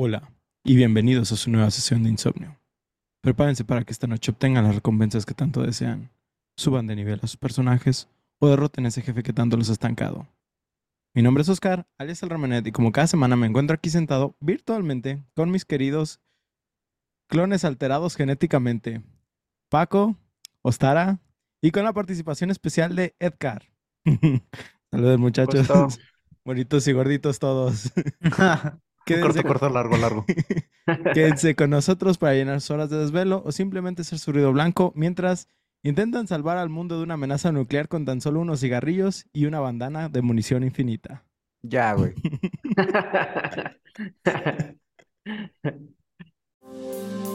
Hola y bienvenidos a su nueva sesión de insomnio. Prepárense para que esta noche obtengan las recompensas que tanto desean, suban de nivel a sus personajes o derroten a ese jefe que tanto los ha estancado. Mi nombre es Oscar, alias el Ramenet, y como cada semana me encuentro aquí sentado virtualmente con mis queridos clones alterados genéticamente, Paco, Ostara y con la participación especial de Edgar. Saludos muchachos. Bonitos y gorditos todos. Quédense, Corto, corto, largo, largo. quédense con nosotros para llenar sus horas de desvelo o simplemente ser su ruido blanco mientras intentan salvar al mundo de una amenaza nuclear con tan solo unos cigarrillos y una bandana de munición infinita. Ya, güey.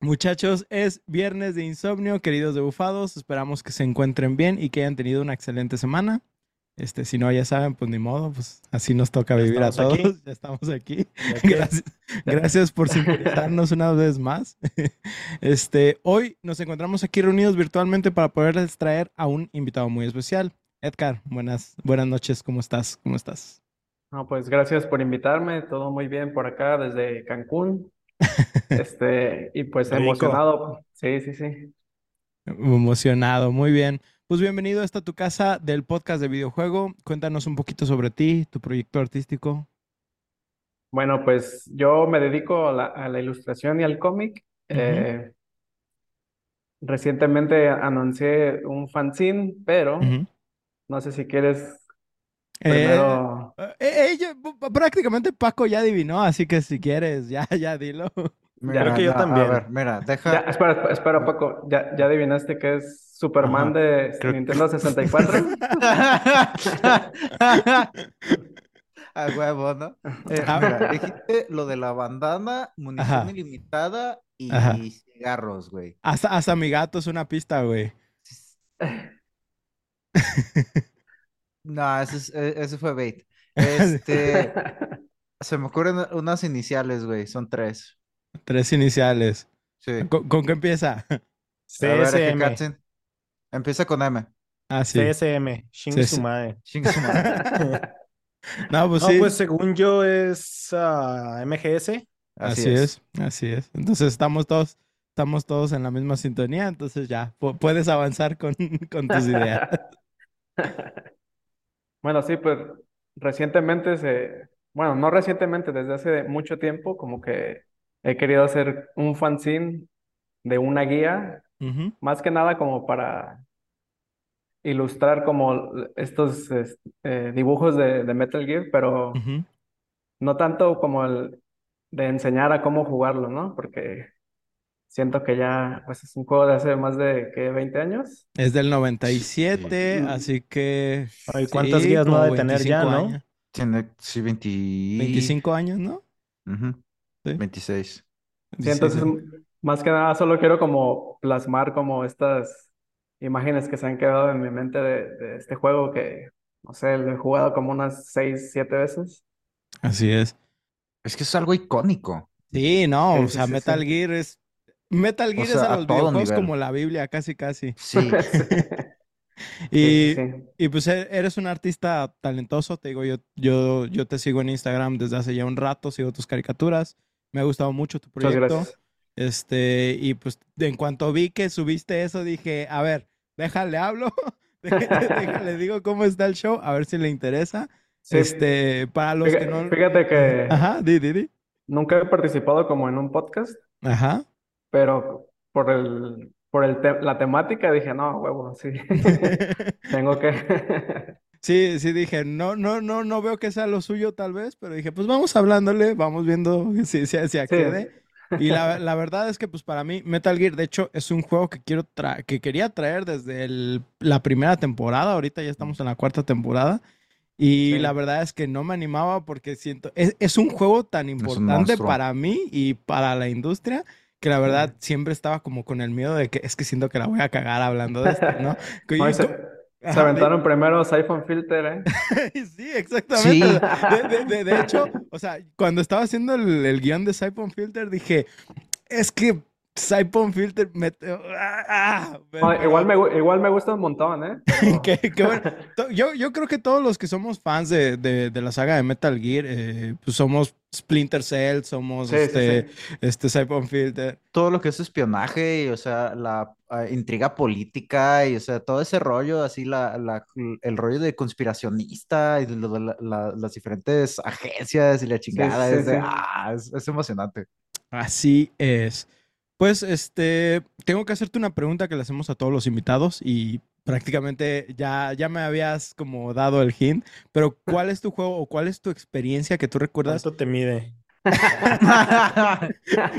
Muchachos, es viernes de insomnio, queridos debufados. Esperamos que se encuentren bien y que hayan tenido una excelente semana. Este, si no, ya saben, pues ni modo, pues así nos toca Ya vivir a todos. aquí. Ya estamos aquí. Ya que- Gracias, gracias por sintonizarnos una vez más. Este, hoy nos encontramos aquí reunidos virtualmente para poderles traer a un invitado muy especial. Edgar, buenas, buenas noches, ¿cómo estás? ¿Cómo estás? No, pues gracias por invitarme, todo muy bien por acá desde Cancún. Este, y pues emocionado. Sí, sí, sí. Emocionado, muy bien. Pues bienvenido a esta tu casa del podcast de videojuego. Cuéntanos un poquito sobre ti, tu proyecto artístico. Bueno, pues yo me dedico a la, a la ilustración y al cómic. Eh, recientemente anuncié un fanzine, pero no sé si quieres Eh, primero. eh, eh, prácticamente Paco ya adivinó, así que si quieres, ya, ya dilo. Creo que yo ya, también. A ver, mira, deja. espera, espera, espera, Paco. ¿Ya, ya adivinaste que es Superman Ajá. de Creo- Nintendo 64? A huevo, ¿no? Eh, mira, dijiste lo de la bandana, munición Ajá. ilimitada y Ajá. cigarros, güey. Hasta, hasta mi gato es una pista, güey. No, ese, es- e- ese fue bait. Este, se me ocurren unas iniciales, güey, son tres. Tres iniciales. Sí. ¿Con, con qué empieza? A ver, CSM. Hekatsin. Empieza con M. Ah, sí. CSM. Shin CS. su madre. Chingue su madre. No, pues No, sí. pues según yo es ah, MGS. Así Así es. es, así es. Entonces estamos todos, estamos todos en la misma sintonía, entonces ya pu- puedes avanzar con, con tus ideas. Bueno, sí, pues recientemente se, bueno, no recientemente, desde hace mucho tiempo, como que he querido hacer un fanzine de una guía, más que nada como para ilustrar como estos es- eh, dibujos de, de Metal Gear, pero no tanto como el de enseñar a cómo jugarlo, ¿no? Porque siento que ya, pues es un juego de hace más de, ¿qué? 20 años. Es del 97, Sí. así que Ay, ¿cuántas sí, guías no ha de tener ya, 25 no? Tiene, sí, 20... 25 años, ¿no? Ujú, Sí. 26. Sí, entonces, más que nada, solo quiero como plasmar como estas imágenes que se han quedado en mi mente de, de este juego que, no sé, lo he jugado como unas seis, siete veces. Así es. Es que es algo icónico. Sí, no, Sí, o sea, sí, Metal sí. Gear es... Metal Gear es sea, a a los todo videojuegos nivel. como la Biblia, casi, casi. Sí. Y, Sí, sí, sí. y pues e- eres un artista talentoso, te digo, yo, yo, yo te sigo en Instagram desde hace ya un rato, sigo tus caricaturas, me ha gustado mucho tu Muchas proyecto. gracias. Este, y pues en cuanto vi que subiste eso, dije, a ver, déjale hablo, déjale digo cómo está el show, a ver si le interesa. Sí, Este, para los que no... fíjate que Ajá, di, di, di. nunca he participado como en un podcast, Ajá. pero por el, por el te- la temática dije, no, huevo, sí, tengo que... Sí, sí dije, no, no, no, no veo que sea lo suyo tal vez, pero dije, pues vamos hablándole, vamos viendo si, si, si accede. Y la, la verdad es que, pues, para mí, Metal Gear, de hecho, es un juego que quiero tra- que quería traer desde el- la primera temporada. Ahorita ya estamos en la cuarta temporada. Y Sí. la verdad es que no me animaba porque siento, es, es un juego tan importante para mí y para la industria que la verdad siempre estaba como con el miedo de que es que siento que la voy a cagar hablando de esto, ¿no? Que- No, se, Ajá, aventaron primero Siphon Filter, ¿eh? Sí, exactamente. Sí. De, de- de- de hecho, o sea, cuando estaba haciendo el, el guion de Siphon Filter, dije, es que Siphon Filter me... ah, ah, pero- igual, me, gu- igual me gusta un montón, ¿eh? Pero- Qué- qué bueno. Yo, yo creo que todos los que somos fans de, de- de la saga de Metal Gear, eh, pues somos Splinter Cell, somos Sí, sí, este, sí. este Siphon Filter. Todo lo que es espionaje y, o sea, la ah, intriga política y, o sea, todo ese rollo, así, la, la- el rollo de conspiracionista y la- la- las diferentes agencias y la chingada, sí, es, de- sí. ah, es, es emocionante. Así es. Pues, este, tengo que hacerte una pregunta que le hacemos a todos los invitados y prácticamente ya, ya me habías como dado el hint, pero ¿cuál es tu juego o cuál es tu experiencia que tú recuerdas? ¿Cuánto te mide?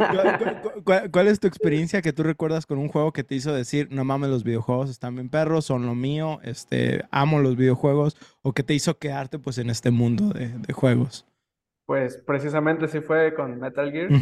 ¿Cuál, cuál- cuál- cuál es tu experiencia que tú recuerdas con un juego que te hizo decir, no mames, los videojuegos están bien perros, son lo mío, este, amo los videojuegos, o que te hizo quedarte pues en este mundo de, de juegos? Pues precisamente sí fue con Metal Gear.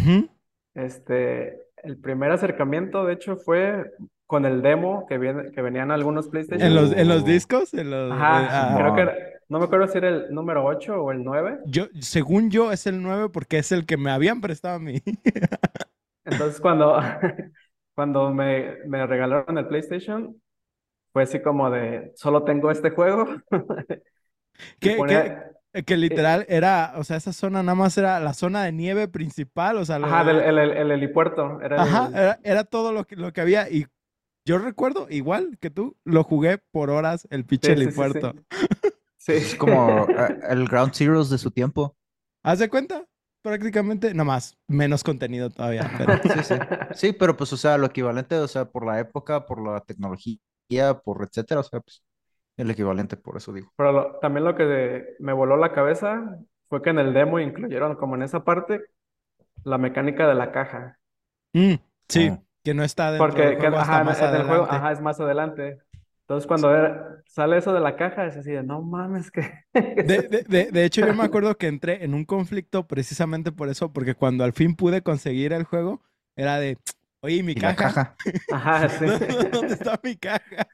Este, el primer acercamiento, de hecho, fue con el demo que, viene, que venían algunos PlayStation. ¿En los, en los discos? En los, Ajá, eh, ah, creo que era- no me acuerdo si era el número 8 o el 9. Yo, según yo, es el 9 porque es el que me habían prestado a mí. Entonces, cuando, cuando me, me regalaron el PlayStation, fue así como de, solo tengo este juego. Ponía- que, que literal era, o sea, esa zona nada más era la zona de nieve principal, o sea, Ajá, de- del, el, el, el helipuerto. Era Ajá, el- era, era todo lo que, lo que había y yo recuerdo, igual que tú, lo jugué por horas el pinche Sí, sí, sí, sí. helipuerto. Sí. Es como eh, el Ground Zeroes de su tiempo. ¿Haz de cuenta? Prácticamente, no más, menos contenido todavía, pero Sí, sí. Sí, pero pues, o sea, lo equivalente, o sea, por la época, por la tecnología, por etcétera, o sea, pues, el equivalente, por eso digo. Pero lo- también lo que me voló la cabeza fue que en el demo incluyeron como en esa parte la mecánica de la caja. Mm, sí, Ah. que no está dentro Porque del que- juego hasta ajá, en- más en el juego, adelante. ajá, es más adelante. Entonces cuando era- sale eso de la caja es así de, no mames, que... De, de- de- de hecho, yo me acuerdo que entré en un conflicto precisamente por eso, porque cuando al fin pude conseguir el juego, era de, oye, ¿y mi Y la caja? caja. Ajá, sí. ¿Dónde está mi caja?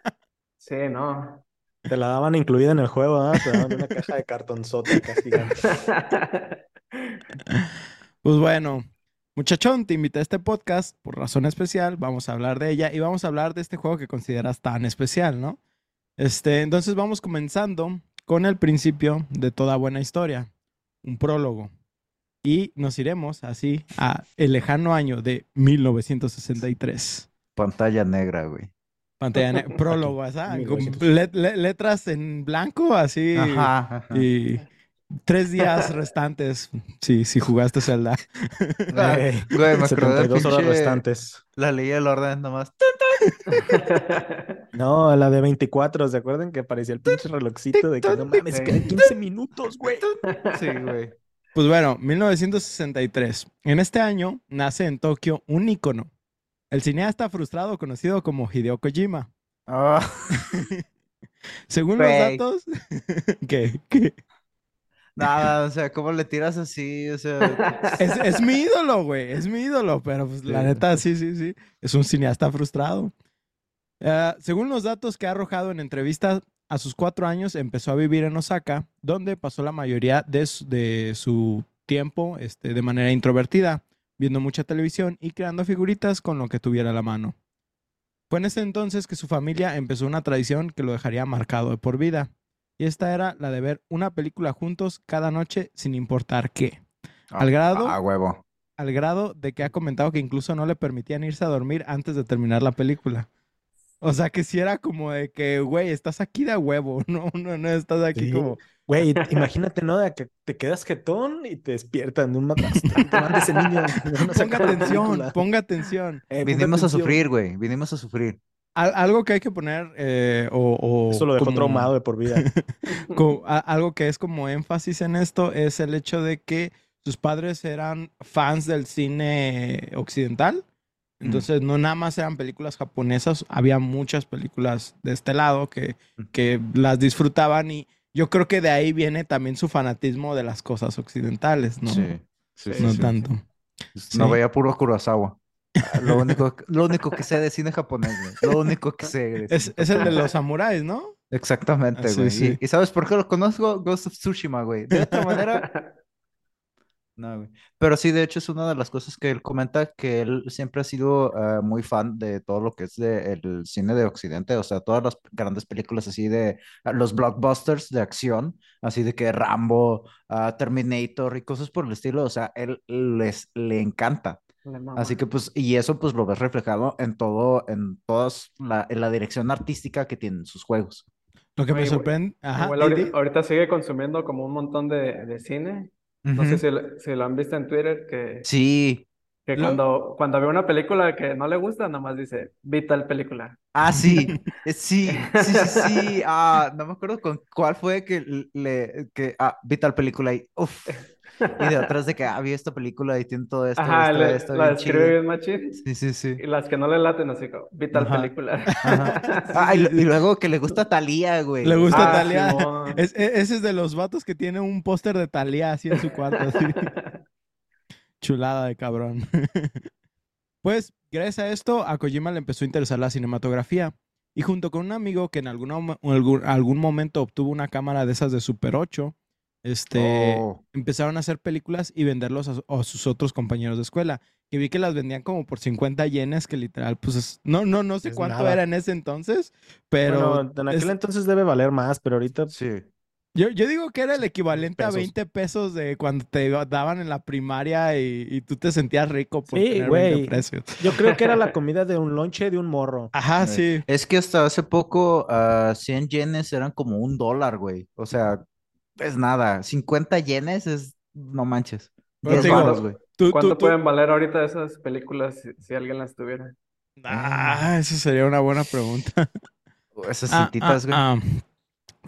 Sí, no. Te la daban incluida en el juego, ¿ah? Te daban una caja de cartonzote gigante. Pues bueno, muchachón, te invité a este podcast por razón especial. Vamos a hablar de ella y vamos a hablar de este juego que consideras tan especial, ¿no? Este, entonces vamos comenzando con el principio de toda buena historia, un prólogo. Y nos iremos así a el lejano año de 1963. Pantalla negra, güey. Pantalla prólogo, ¿sabes? Con 1900. let- le- letras en blanco, así. Ajá, ajá. Y tres días restantes, sí, si jugaste Zelda. Ah, Ey, Güey, me acordé del 72 horas restantes. La ley del orden nomás. No, la de 24, ¿se acuerdan que aparecía el pinche relojcito de que no mames, quedan 15 minutos, güey? Sí, güey. Pues bueno, 1963. En este año nace en Tokio un ícono, el cineasta frustrado conocido como Hideo Kojima. Ah, Según los datos, ¿qué? ¿Qué? nada, o sea, ¿cómo le tiras así? O sea, Es, es mi ídolo, güey, es mi ídolo, pero pues la neta, sí, sí, sí, es un cineasta frustrado. Ah, según los datos que ha arrojado en entrevistas, a sus cuatro años empezó a vivir en Osaka, donde pasó la mayoría de su, de su tiempo este, de manera introvertida, viendo mucha televisión y creando figuritas con lo que tuviera a la mano. Fue en ese entonces que su familia empezó una tradición que lo dejaría marcado de por vida, y esta era la de ver una película juntos cada noche sin importar qué. Al grado- Ah, huevo. al grado de que ha comentado que incluso no le permitían irse a dormir antes de terminar la película. O sea, que si era como de que, güey, estás aquí de huevo, no, no, no estás aquí Sí. como... Güey, imagínate, ¿no? De que te quedas jetón y te despiertan de un manda ese niño. Ponga atención, película. ponga atención. Eh, ponga Vinimos a atención. sufrir, güey. Vinimos a sufrir. Al- algo que hay que poner, eh, o, o Eso lo dejó como- traumado de por vida. co- a- algo que es como énfasis en esto es el hecho de que sus padres eran fans del cine occidental. Entonces, no nada más eran películas japonesas, había muchas películas de este lado que, que las disfrutaban y yo creo que de ahí viene también su fanatismo de las cosas occidentales, ¿no? Sí, sí, Sí, no sí. tanto. No veía puro Kurosawa. Ah, Lo único, lo único que sé de cine japonés, güey. Lo único que sé. de Es, cine es el de los samuráis, ¿no? Exactamente, Ah, sí, güey. sí. Y, y ¿sabes por qué lo conozco? Ghost of Tsushima, güey. De otra manera, no, güey. Pero sí, de hecho, es una de las cosas que él comenta, que él siempre ha sido eh, muy fan de todo lo que es de, el cine de Occidente, o sea, todas las grandes películas así de ah, los blockbusters de acción, así de que Rambo, ah, Terminator y cosas por el estilo, o sea, él les le encanta. Le mama. Así que pues, y eso pues lo ves reflejado en todo, en todas la, en la dirección artística que tienen sus juegos. Lo que me sorprende. Ajá, Igual di, ahorita, ahorita sigue consumiendo como un montón de, de cine. No sé si, lo- si lo han visto en Twitter, que, Sí. que Lo- cuando, cuando ve una película que no le gusta, nada más dice, vi tal película. Ah, sí, eh, sí, sí, sí, sí. Ah, no me acuerdo con cuál fue que le, que, ah, vi tal película y, uff. Y de atrás de que, ah, vi esta película y tiene todo esto, Ajá, esto, le- esto, la chido. bien machín. Sí, sí, sí. Y las que no le laten, así como, vi tal Ajá. película. Ajá. Ah, y, luego que le gusta Thalía, güey. Le gusta Ah. Simón. Es- e- ese es de los vatos que tiene un póster de Thalía así en su cuarto. así. Chulada de cabrón. pues, gracias a esto, a Kojima le empezó a interesar la cinematografía. Y junto con un amigo que en alguna algún, algún momento obtuvo una cámara de esas de Super 8, este, Oh. empezaron a hacer películas y venderlos a, su- a sus otros compañeros de escuela. Que vi que las vendían como por 50 yenes, que literal, pues es- no, no, no sé Es cuánto nada. era en ese entonces, pero Bueno, en aquel es- entonces debe valer más, pero ahorita Sí. yo, yo digo que era el equivalente a pesos. 20 pesos de cuando te daban en la primaria y, y tú te sentías rico por Sí, tener güey. 20 precios. yo creo que era la comida de un lonche de un morro. Ajá, sí. Es que hasta hace poco ah, 100 yenes eran como un dólar, güey. O sea, es nada. 50 yenes es, no manches. Pero 10 te digo, varos, güey. Tú- ¿Cuánto tú- pueden valer ahorita esas películas si, si alguien las tuviera? Ah, esa sería una buena pregunta. Esas Ah, cintitas, güey. ah, ah.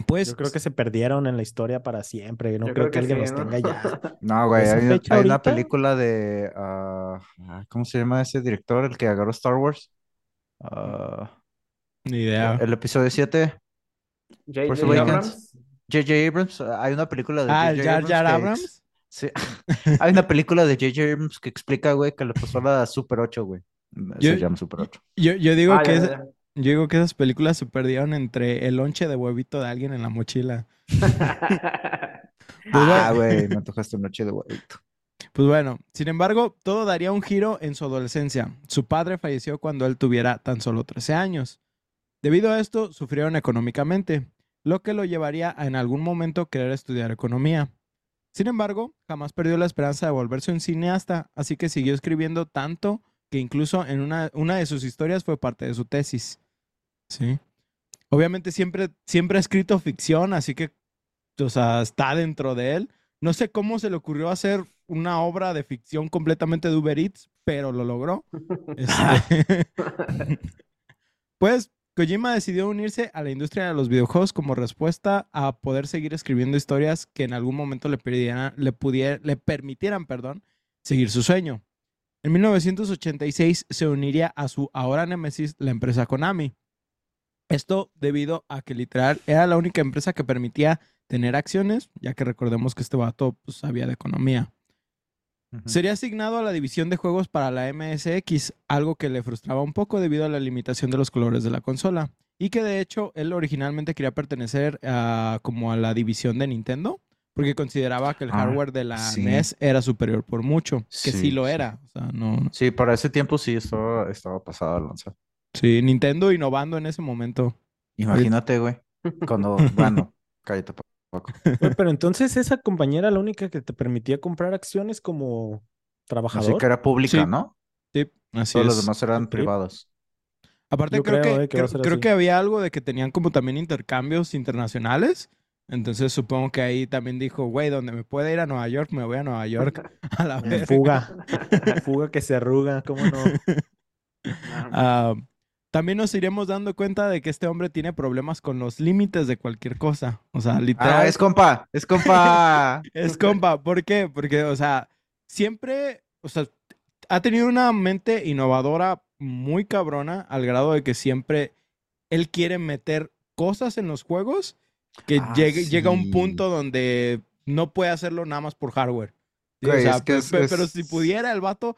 Pues Yo creo que se perdieron en la historia para siempre. No Yo creo, creo que, que alguien sí, los ¿no? tenga ya. No, güey, hay, una película de, ah, ah, ¿cómo se llama ese director, el que agarró Star Wars? Ah, ni idea. el episodio 7, J.J. Force Awakens. Abrams. J.J. Abrams, ah, hay una película de Ah, J.J. Jar Jar Abrams. Sí, hay una película de J.J. Abrams que explica, güey, que le pasó la Super 8, güey. Yo- Se llama Super 8. Yo, yo digo Ah, que ya, es- ya, yo digo que esas películas se perdieron entre el lonche de huevito de alguien en la mochila. Pues Ah, bueno. güey, me antojaste noche de huevito. Pues bueno, sin embargo, todo daría un giro en su adolescencia. Su padre falleció cuando él tuviera tan solo 13 años. Debido a esto, sufrieron económicamente, lo que lo llevaría a en algún momento querer estudiar economía. Sin embargo, jamás perdió la esperanza de volverse un cineasta, así que siguió escribiendo tanto que incluso en una, una de sus historias fue parte de su tesis. Sí. Obviamente siempre, siempre ha escrito ficción, así que, o sea, está dentro de él. No sé cómo se le ocurrió hacer una obra de ficción completamente de Uber Eats, pero lo logró. Este, pues Kojima decidió unirse a la industria de los videojuegos como respuesta a poder seguir escribiendo historias que en algún momento le, le, permitieran perdón, seguir su sueño. En 1986 se uniría a su ahora némesis, la empresa Konami. Esto debido a que literal era la única empresa que permitía tener acciones, ya que recordemos que este vato pues, sabía de economía. Sería asignado a la división de juegos para la MSX, algo que le frustraba un poco debido a la limitación de los colores de la consola. Y que de hecho él originalmente quería pertenecer a, como a la división de Nintendo, porque consideraba que el Ah, hardware de la sí. NES era superior por mucho, que sí, Sí, lo era. O sea, no, no- Sí, para ese tiempo sí estaba, estaba pasada de lanza. Sí, Nintendo innovando en ese momento. Imagínate, güey. Cuando, bueno, cállate, Pero entonces esa compañía era la única que te permitía comprar acciones como trabajador. Así que era pública, Sí. ¿no? Sí, así Todos los demás eran privados. Aparte, Yo creo, creo, que, eh, que creo, que había algo de que tenían como también intercambios internacionales. Entonces supongo que ahí también dijo, güey, donde me pueda ir a Nueva York, me voy a Nueva York. A la verga. Fuga. Fuga que se arruga, ¿cómo no? Ah, también nos iremos dando cuenta de que este hombre tiene problemas con los límites de cualquier cosa. O sea, literal. Ah, es compa, es compa. Es compa, ¿por qué? Porque, o sea, siempre, o sea, ha tenido una mente innovadora muy cabrona al grado de que siempre él quiere meter cosas en los juegos que Ah, llegue- llega a un punto donde no puede hacerlo nada más por hardware. Sí, o Güey, sea, es que pe- es- pe- pero es- si pudiera el vato,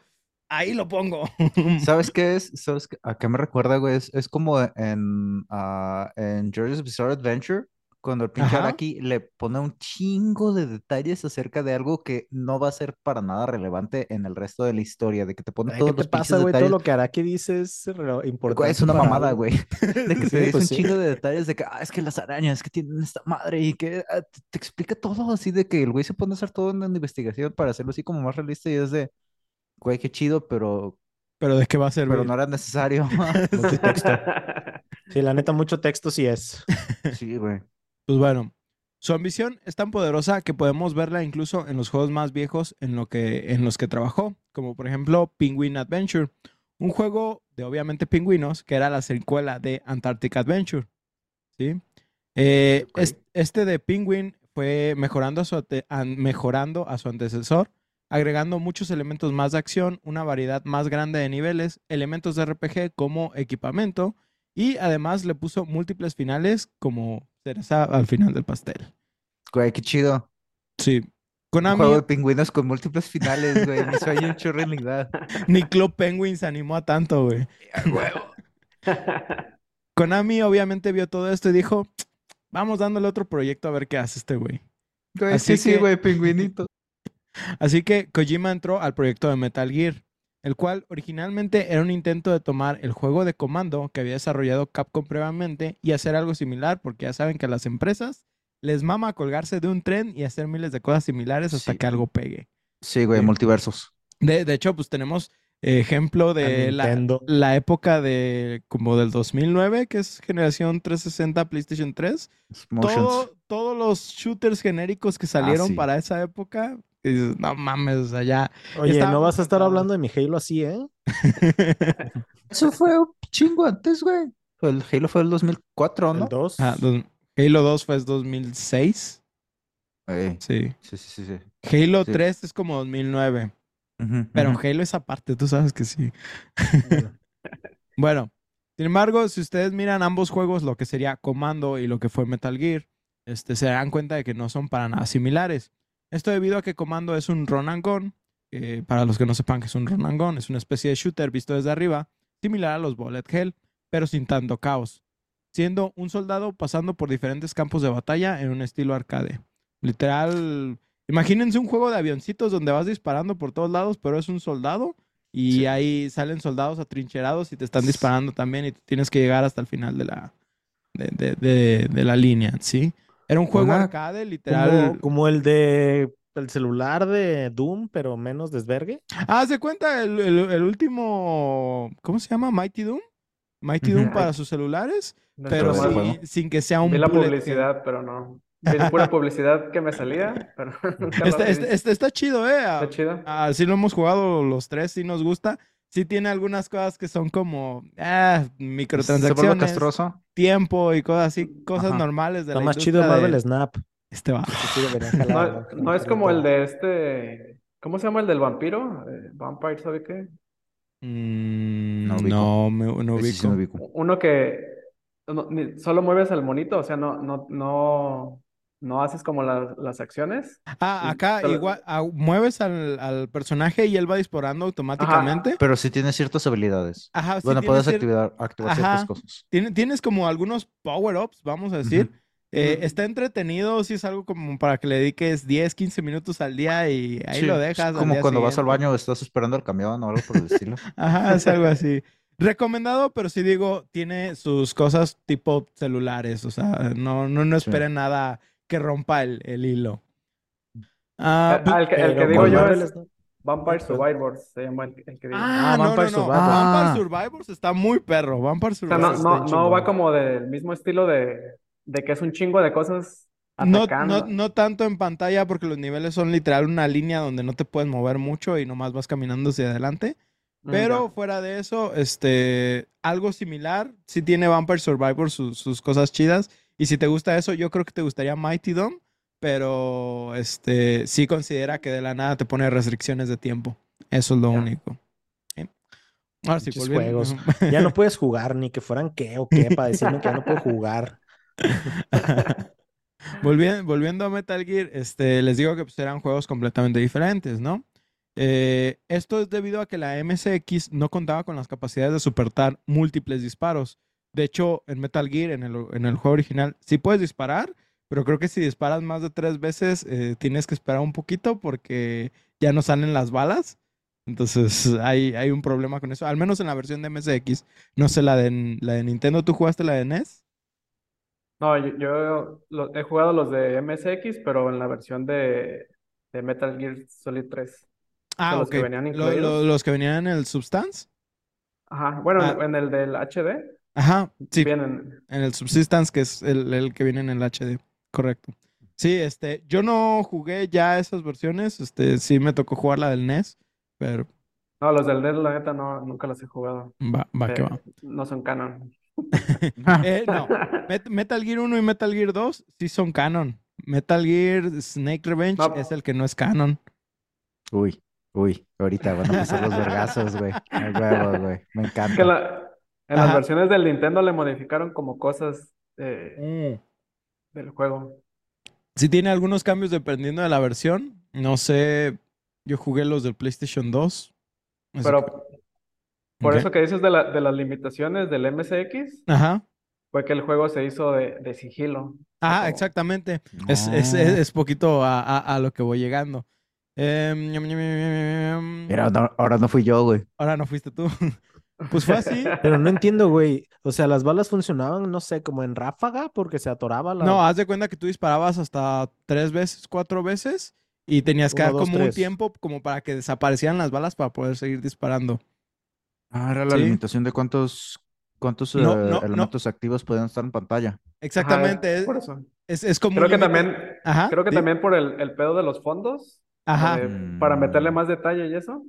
ahí lo pongo. ¿Sabes qué es? ¿Sabes qué- a qué me recuerda, güey? Es, es como en, ah, en Jojo's Bizarre Adventure, cuando el pinche. Araki le pone un chingo de detalles acerca de algo que no va a ser para nada relevante en el resto de la historia, de que te pone Ay, todos ¿Qué te los pasa, güey? Todo lo que Araki dice es importante. Es una para mamada, güey. De que Sí, te dice pues un sí. chingo de detalles de que, ah, es que las arañas que tienen esta madre y que ah, te, te explica todo así de que el güey se pone a hacer todo en una investigación para hacerlo así como más realista y es de, güey, qué chido, pero, pero ¿de qué va a servir? pero no era necesario. Mucho texto. Sí, la neta, mucho texto sí es. Sí, güey. Pues bueno, su ambición es tan poderosa que podemos verla incluso en los juegos más viejos en, lo que, en los que trabajó, como por ejemplo Penguin Adventure, un juego de obviamente pingüinos que era la secuela de Antarctic Adventure. ¿sí? Eh, este de Penguin fue mejorando a, su mejorando a su antecesor, agregando muchos elementos más de acción, una variedad más grande de niveles, elementos de RPG como equipamiento y además le puso múltiples finales como cereza al final del pastel. Güey, qué chido. Sí. Un Konami, juego de pingüinos con múltiples finales, güey. Mi sueño hecho realidad. ni Club Penguin se animó a tanto, güey. Konami obviamente vio todo esto y dijo, vamos dándole otro proyecto a ver qué hace este güey. Güey, Así sí, sí, güey, pingüinito. Así que Kojima entró al proyecto de Metal Gear, el cual originalmente era un intento de tomar el juego de comando que había desarrollado Capcom previamente y hacer algo similar, porque ya saben que a las empresas les mama colgarse de un tren y hacer miles de cosas similares hasta Sí. que algo pegue. Sí, güey, Sí. multiversos. De, de hecho, pues tenemos ejemplo de la, época de como del 2009, que es generación 360 PlayStation 3. Motions. Todo, todos los shooters genéricos que salieron sí. para esa época, y dices, no mames, o sea, ya. Oye, estaba no vas a estar hablando de mi Halo así, ¿eh? Eso fue un chingo antes, güey. El Halo fue el 2004, ¿no? El 2. Ah, dos- Halo 2 fue 2006. Ey, Sí. Sí, sí, sí, sí. Halo Sí. 3 es como 2009. Ujú, Pero ujú. Halo es aparte, tú sabes que sí. Bueno, Bueno, sin embargo, si ustedes miran ambos juegos, lo que sería Comando y lo que fue Metal Gear, este, se darán cuenta de que no son para nada similares. Esto debido a que Comando es un run and gun. eh, para los que no sepan que es un run and gun, es una especie de shooter visto desde arriba, similar a los Bullet Hell, pero sin tanto caos. Siendo un soldado pasando por diferentes campos de batalla en un estilo arcade. Literal, imagínense un juego de avioncitos donde vas disparando por todos lados, pero es un soldado y Sí. ahí salen soldados atrincherados y te están disparando también y tú tienes que llegar hasta el final de la, de, de- de- de la línea, ¿sí? Era un juego Una- arcade, literal. como, como el de el celular de Doom, pero menos desvergue. Ah, ¿se cuenta el, el- el último, ¿cómo se llama? Mighty Doom. Mighty Doom Ujú. para sus celulares, No pero sin, sin que sea un Vi la publicidad, pero no. Vi pura publicidad que me salía, pero Está, está- está- está chido, ¿eh? Está chido. ah, sí lo hemos jugado los tres, sí nos gusta. Sí tiene algunas cosas que son como ah, microtransacciones, castroso. tiempo y cosas así, cosas Ajá. normales de la más chido industria Marvel de- Snap. Este va. No, no es como el de este. ¿Cómo se llama el del vampiro? Eh, Vampire, ¿sabe qué? Mm, No ubico. no, me, no sí ubico. Uno que no- ni- solo mueves al monito, o sea, no, no, no, no haces como las, las acciones. Ah, acá pero- igual ah, mueves al, al personaje y él va disparando automáticamente. Pero sí tiene ciertas habilidades. Ajá, sí Bueno, puedes cier- activar, activar Ajá. ciertas cosas. tiene- tienes como algunos power-ups, vamos a decir. Eh, está entretenido, sí es algo como para que le dediques 10, 15 minutos al día y ahí Sí, lo es dejas. al como cuando vas al baño, estás esperando el camión o algo por el estilo. Ajá, es algo así. Recomendado, pero sí digo, tiene sus cosas tipo celulares, o sea, no, no, no Sí. esperen nada que rompa el, el hilo. Ah, Ah, el que, el digo yo es. Vampire Survivors, se llama el, que- el que digo. Ah, Ah, no, no, Vampire no. Survivors. Vampire Ah. Survivors está muy perro. Vampire O sea, Survivors no, no, no va como del mismo estilo de, de que es un chingo de cosas No, atacando. no, no tanto en pantalla porque los niveles son literal una línea donde no te puedes mover mucho y nomás vas caminando hacia adelante. Mm, Pero fuera de eso, este, algo similar, sí tiene Vampire Survivor sus, sus cosas chidas. Y si te gusta eso, yo creo que te gustaría Mighty Dome, pero este, sí considera que de la nada te pone restricciones de tiempo. Eso es lo único. Ahora sí, juegos. Ya no puedes jugar, ni que fueran qué o qué, para decirme que ya no puedo jugar. Volviendo, volviendo a Metal Gear, este, les digo que pues, eran juegos completamente diferentes, ¿no? Eh, esto es debido a que la MSX no contaba con las capacidades de soportar múltiples disparos. De hecho, en Metal Gear, en el, en el juego original, sí puedes disparar, pero creo que si disparas más de tres veces, eh, tienes que esperar un poquito porque ya no salen las balas. Entonces hay, hay un problema con eso, al menos en la versión de MSX. No sé, la de, la de Nintendo, ¿tú jugaste la de NES? No, yo, yo lo- he jugado los de MSX, pero en la versión de, de Metal Gear Solid 3. Ah, los que venían Lo- incluidos. lo- los que venían en el Substance. Ajá, bueno, Ah. en el del HD Ajá, sí, vienen. en el Subsistence, que es el, el que viene en el HD. Correcto. Sí, este, yo no jugué ya esas versiones. Este, sí me tocó jugar la del NES, pero No, los del NES, la neta, no, nunca los he jugado. va, va que Eh, va. no son canon. Eh, no, Met- Metal Gear 1 y Metal Gear 2 sí son canon. Metal Gear Snake Revenge No. es el que no es canon. Uy, uy, ahorita van a empezar los vergazos, güey. Me Es que encanta. la- en Ajá. las versiones del Nintendo le modificaron como cosas eh, del juego. Sí tiene algunos cambios dependiendo de la versión. No sé, yo jugué los del PlayStation 2. así Pero que- por eso que dices de, la, de las limitaciones del MSX, Ajá. fue que el juego se hizo de, de sigilo. Ajá, Como- exactamente. Es, es, No. es, es poquito a, a- a lo que voy llegando. Ñam. Mira, no- ahora no fui yo, güey. Ahora no fuiste tú. Pues fue así. Pero no entiendo, güey. O sea, las balas funcionaban, no sé, como en ráfaga porque se atoraba la. No, haz de cuenta que tú disparabas hasta tres veces, cuatro veces y tenías que Uno, dar dos, como un tiempo como para que desaparecieran las balas para poder seguir disparando. Ah, era la Sí. limitación de cuántos, cuántos No, eh, no, no. elementos activos podían estar en pantalla. Exactamente. Ajá, es- por eso. es, es como Creo que también, Ajá, creo que también por el, el pedo de los fondos, Ajá. eh, para meterle Mm. más detalle y eso.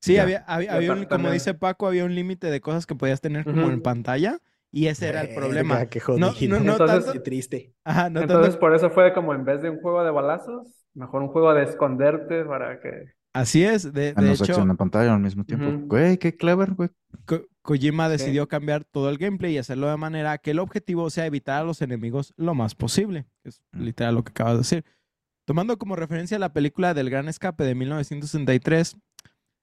Sí, Ya. había, había, había un- como dice Paco, había un límite de cosas que podías tener como en Ujú. pantalla y ese era el problema. Verga, qué No, jodido. no, no Entonces- tanto- Qué triste. Ajá, no Entonces tanto- por eso fue como en vez de un juego de balazos, mejor un juego de esconderte para que... Así es, de, En de los hecho, en pantalla al mismo tiempo. Ujú. Güey, qué clever, güey. Ko- Kojima decidió cambiar todo el gameplay y hacerlo de manera que el objetivo sea evitar a los enemigos lo más posible. Es Mm. literal lo que acabas de decir. Tomando como referencia la película del Gran Escape de 1963,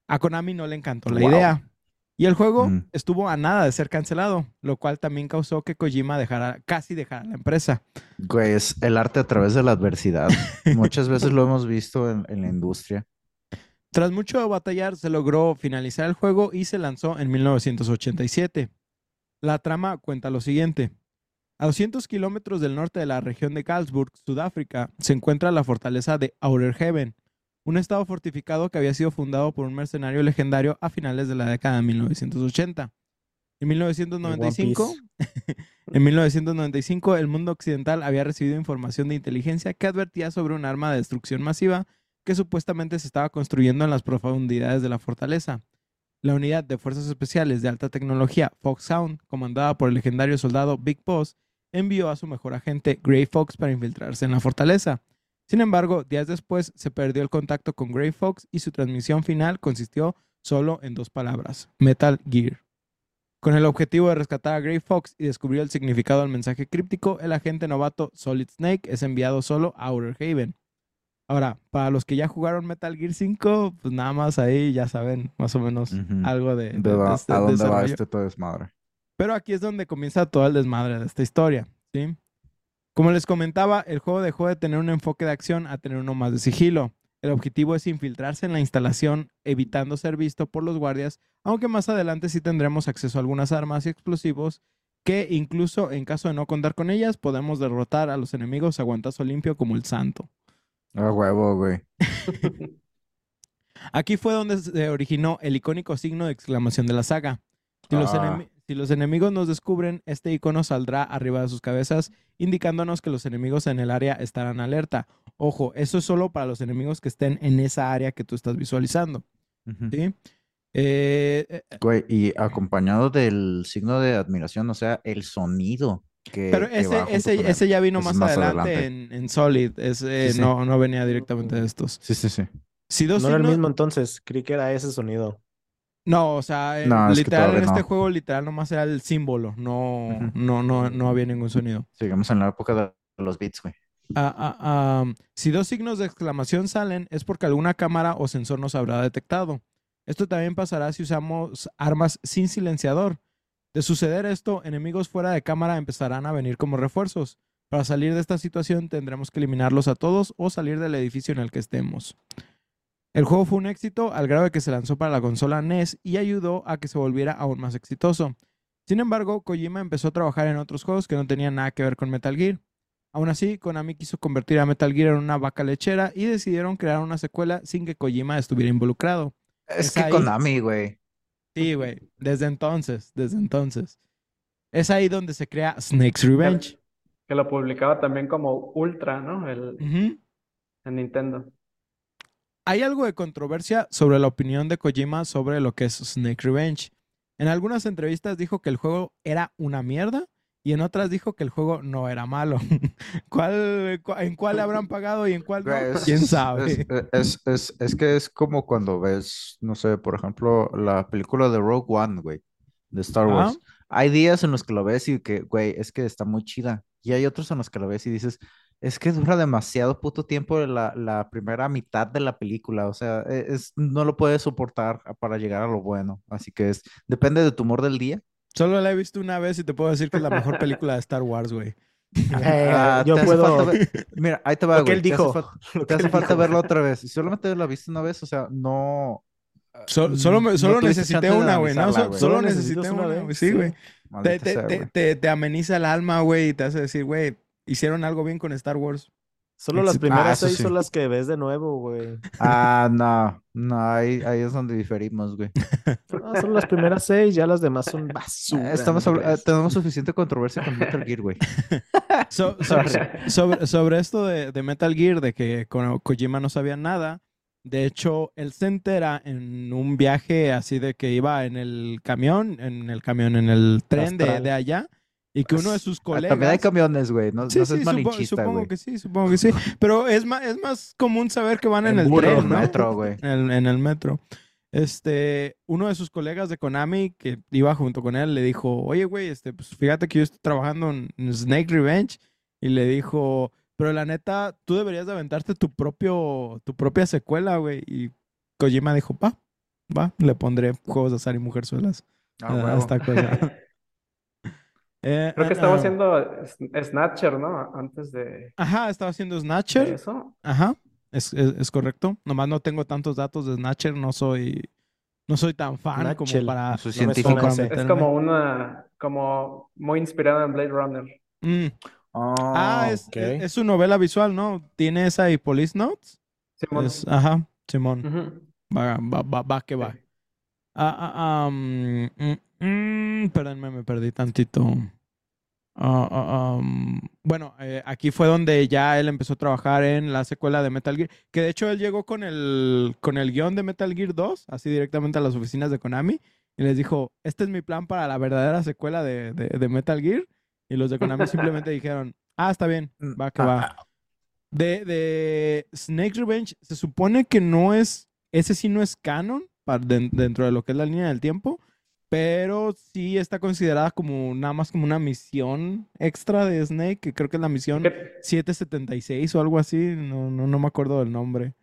a Konami no le encantó la Wow. idea. Y el juego Mm. estuvo a nada de ser cancelado, lo cual también causó que Kojima dejara, casi dejara la empresa. Güey, es el arte a través de la adversidad. Muchas veces lo hemos visto en, en la industria. Tras mucho batallar, se logró finalizar el juego y se lanzó en 1987. La trama cuenta lo siguiente. A 200 kilómetros del norte de la región de Carlsberg, Sudáfrica, se encuentra la fortaleza de Outer Heaven, un estado fortificado que había sido fundado por un mercenario legendario a finales de la década de 1980. En 1995, en 1995, el mundo occidental había recibido información de inteligencia que advertía sobre un arma de destrucción masiva que supuestamente se estaba construyendo en las profundidades de la fortaleza. La unidad de fuerzas especiales de alta tecnología Foxhound, comandada por el legendario soldado Big Boss, envió a su mejor agente Grey Fox para infiltrarse en la fortaleza. Sin embargo, días después se perdió el contacto con Grey Fox y su transmisión final consistió solo en dos palabras, Metal Gear. Con el objetivo de rescatar a Grey Fox y descubrir el significado del mensaje críptico, el agente novato Solid Snake es enviado solo a Outer Haven. Ahora, para los que ya jugaron Metal Gear 5, pues nada más ahí ya saben más o menos algo de, ¿De de- de va- este ¿A dónde va este todo desmadre? Pero aquí es donde comienza todo el desmadre de esta historia, ¿sí? Como les comentaba, el juego dejó de tener un enfoque de acción a tener uno más de sigilo. El objetivo es infiltrarse en la instalación, evitando ser visto por los guardias, aunque más adelante sí tendremos acceso a algunas armas y explosivos que incluso en caso de no contar con ellas, podemos derrotar a los enemigos a guantazo limpio como el santo. A huevo, güey. Aquí fue donde se originó el icónico signo de exclamación de la saga. Si Ah. Si los enemigos nos descubren, este icono saldrá arriba de sus cabezas, indicándonos que los enemigos en el área estarán alerta. Ojo, eso es solo para los enemigos que estén en esa área que tú estás visualizando. ¿sí? Eh, eh, Güey, y acompañado del signo de admiración, o sea, el sonido que, pero ese, ese, con ese ya vino Ese más, adelante, adelante. En, en Solid. Ese Sí, sí. No, no venía directamente de estos. Sí, sí, sí. Si dos No era el mismo entonces, creí que era ese sonido. No, o sea, eh, No, es que literal en este no. juego, literal nomás era el símbolo. No, no, no, no había ningún sonido. Sigamos en la época de los beats, güey. Ah, ah, ah, si dos signos de exclamación salen, es porque alguna cámara o sensor nos habrá detectado. Esto también pasará si usamos armas sin silenciador. De suceder esto, enemigos fuera de cámara empezarán a venir como refuerzos. Para salir de esta situación tendremos que eliminarlos a todos o salir del edificio en el que estemos. El juego fue un éxito al grado de que se lanzó para la consola NES y ayudó a que se volviera aún más exitoso. Sin embargo, Kojima empezó a trabajar en otros juegos que no tenían nada que ver con Metal Gear. Aún así, Konami quiso convertir a Metal Gear en una vaca lechera y decidieron crear una secuela sin que Kojima estuviera involucrado. Es, Es que ahí. Konami, güey. Sí, güey, desde entonces, desde entonces. Es ahí donde se crea Snake's Revenge. Que lo publicaba también como Ultra, ¿no? El, Nintendo. Hay algo de controversia sobre la opinión de Kojima sobre lo que es Snake Revenge. En algunas entrevistas dijo que el juego era una mierda y en otras dijo que el juego no era malo. ¿Cuál, cu- ¿En cuál le habrán pagado y en cuál no? Es- ¿Quién sabe? Es, es, es, que es como cuando ves, no sé, por ejemplo, la película de Rogue One, güey, de Star. Wars. Hay días en los que lo ves y que, güey, es que está muy chida. Y hay otros en los que lo ves y dices, es que dura demasiado puto tiempo la, la primera mitad de la película. O sea, e- es, no lo puedes soportar para llegar a lo bueno. Así que es, depende de tu humor del día. Solo la he visto una vez y te puedo decir que es la mejor película de Star Wars, güey. Eh, Ah, yo puedo. ver- Mira, ahí te va, Lo que güey. él te hace dijo. fa- lo Te hace él falta dijo. verlo otra vez. Si solamente la viste una vez, o sea, no. So- mm, solo me- no solo tuviste necesité una, güey. ¿no? So- solo Solo necesité una, güey. Sí, sí. güey. Te, Maldita te- te- te ameniza el alma, güey, y te hace decir, güey, hicieron algo bien con Star Wars. Solo las primeras Ah, seis sí. son las que ves de nuevo, güey. Ah, no, no, ahí, ahí es donde diferimos, güey. Ah, solo las primeras seis, ya las demás son basura. Estamos ¿no eh, tenemos suficiente controversia con Metal Gear, güey. So- so- sobre, sobre esto de, de Metal Gear, de que Ko- Kojima no sabía nada, de hecho, él se entera en un viaje así de que iba en el camión, en el camión, en el tren de allá, y que uno de sus Ah, También hay colegas... camiones, güey. No, Sí, no sí, malinchista, supongo que sí, supongo que sí. Pero es más, es más común saber que van en, el burro, tren, ¿no? metro, güey. En el, en el metro. Este, uno de sus colegas de Konami que iba junto con él le dijo, oye, güey, este, pues fíjate que yo estoy trabajando en, en Snake Revenge. Y le dijo, pero la neta, tú deberías de aventarte tu propio, tu propia secuela, güey. Y Kojima dijo, va, va, le pondré juegos de azar y mujerzuelas Ah, a huevo. esta cosa. Eh, Creo que ah, estaba ah, haciendo Snatcher, ¿no? Antes de, Ajá, estaba haciendo Snatcher. eso. Ajá, es, es, es correcto. Nomás no tengo tantos datos de Snatcher, no soy, no soy tan fan Snatcher, como para, no me científico. Es como una, como muy inspirada en Blade Runner. Mm. Ah, Ah, es, es, es su novela visual, ¿no? Tiene esa y Police Notes. Simón. Es- ajá, Simón. Ujú. Va, va, va, va que va. Sí. Ah, ah, mm, mm, mm, perdónme, me perdí tantito. Ah, ah, um, bueno, eh, aquí fue donde ya él empezó a trabajar en la secuela de Metal Gear, que de hecho él llegó con el, con el guion de Metal Gear 2, así directamente a las oficinas de Konami, y les dijo, este es mi plan para la verdadera secuela de, de- de Metal Gear, y los de Konami simplemente dijeron, ah, está bien, va que va. ah, De, de Snake Revenge, se supone que no es, ese sí no es canon para den- dentro de lo que es la línea del tiempo, pero sí está considerada como nada más como una misión extra de Snake, que creo que es la misión Que- 776 o algo así, no, no, no me acuerdo del nombre.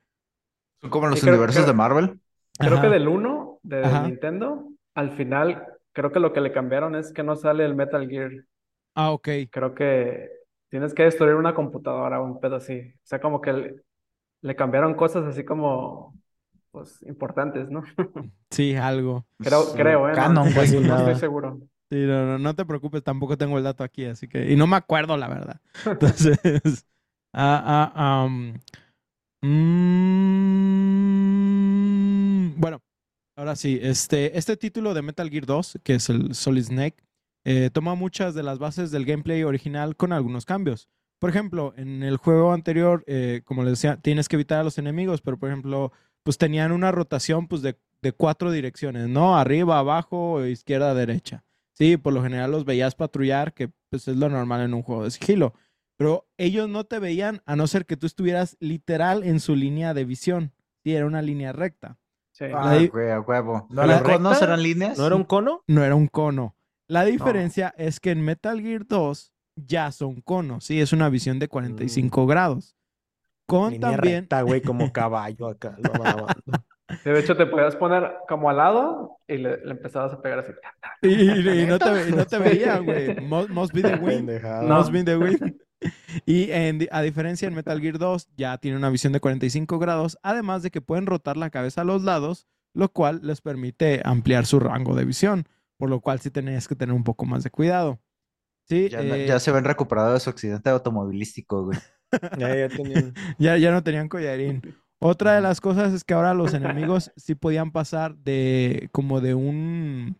Son como los Sí, creo- universos creo- de Marvel. Creo Ajá. que del 1 de Ajá. Nintendo, al final, creo que lo que le cambiaron es que no sale el Metal Gear. Ah, ok. Creo que tienes que destruir una computadora o un pedo así. O sea, como que le, le cambiaron cosas así como, pues, importantes, ¿no? Sí, algo. Creo, creo, ¿eh? No, canon, no estoy- no estoy seguro. Sí, no, no, no te preocupes, tampoco tengo el dato aquí, así que... Y no me acuerdo, la verdad. Entonces... ah, ah, am, mm, bueno, ahora sí. Este, este título de Metal Gear 2, que es el Solid Snake, eh, toma muchas de las bases del gameplay original con algunos cambios. Por ejemplo, en el juego anterior, eh, como les decía, tienes que evitar a los enemigos, pero por ejemplo, pues tenían una rotación pues de de cuatro direcciones, ¿no? Arriba, abajo, izquierda, derecha. Sí, por lo general los veías patrullar, que pues es lo normal en un juego de sigilo. Pero ellos no te veían a no ser que tú estuvieras literal en su línea de visión. Sí, era una línea recta. Sí. Ah, di- güey, a huevo. ¿No ¿Los era conos eran líneas? ¿No era un cono? No era un cono. La diferencia es que en Metal Gear 2 ya son conos. Sí, es una visión de 45 grados. Con Línea también... recta, güey, como caballo acá. de hecho, te podías poner como al lado y le, le empezabas a pegar así. Y, y- y no te, y no te veían, güey. Must, must be the wind. Pendejada. No. Must be the wind. Y en a diferencia en Metal Gear 2 ya tiene una visión de 45 grados, además de que pueden rotar la cabeza a los lados, lo cual les permite ampliar su rango de visión, por lo cual sí tenías que tener un poco más de cuidado. Sí, Ya, eh, ya se ven recuperados de su accidente automovilístico, güey. Ya, ya tenían. ya, ya no tenían collarín. Otra de las cosas es que ahora los enemigos sí podían pasar de como de un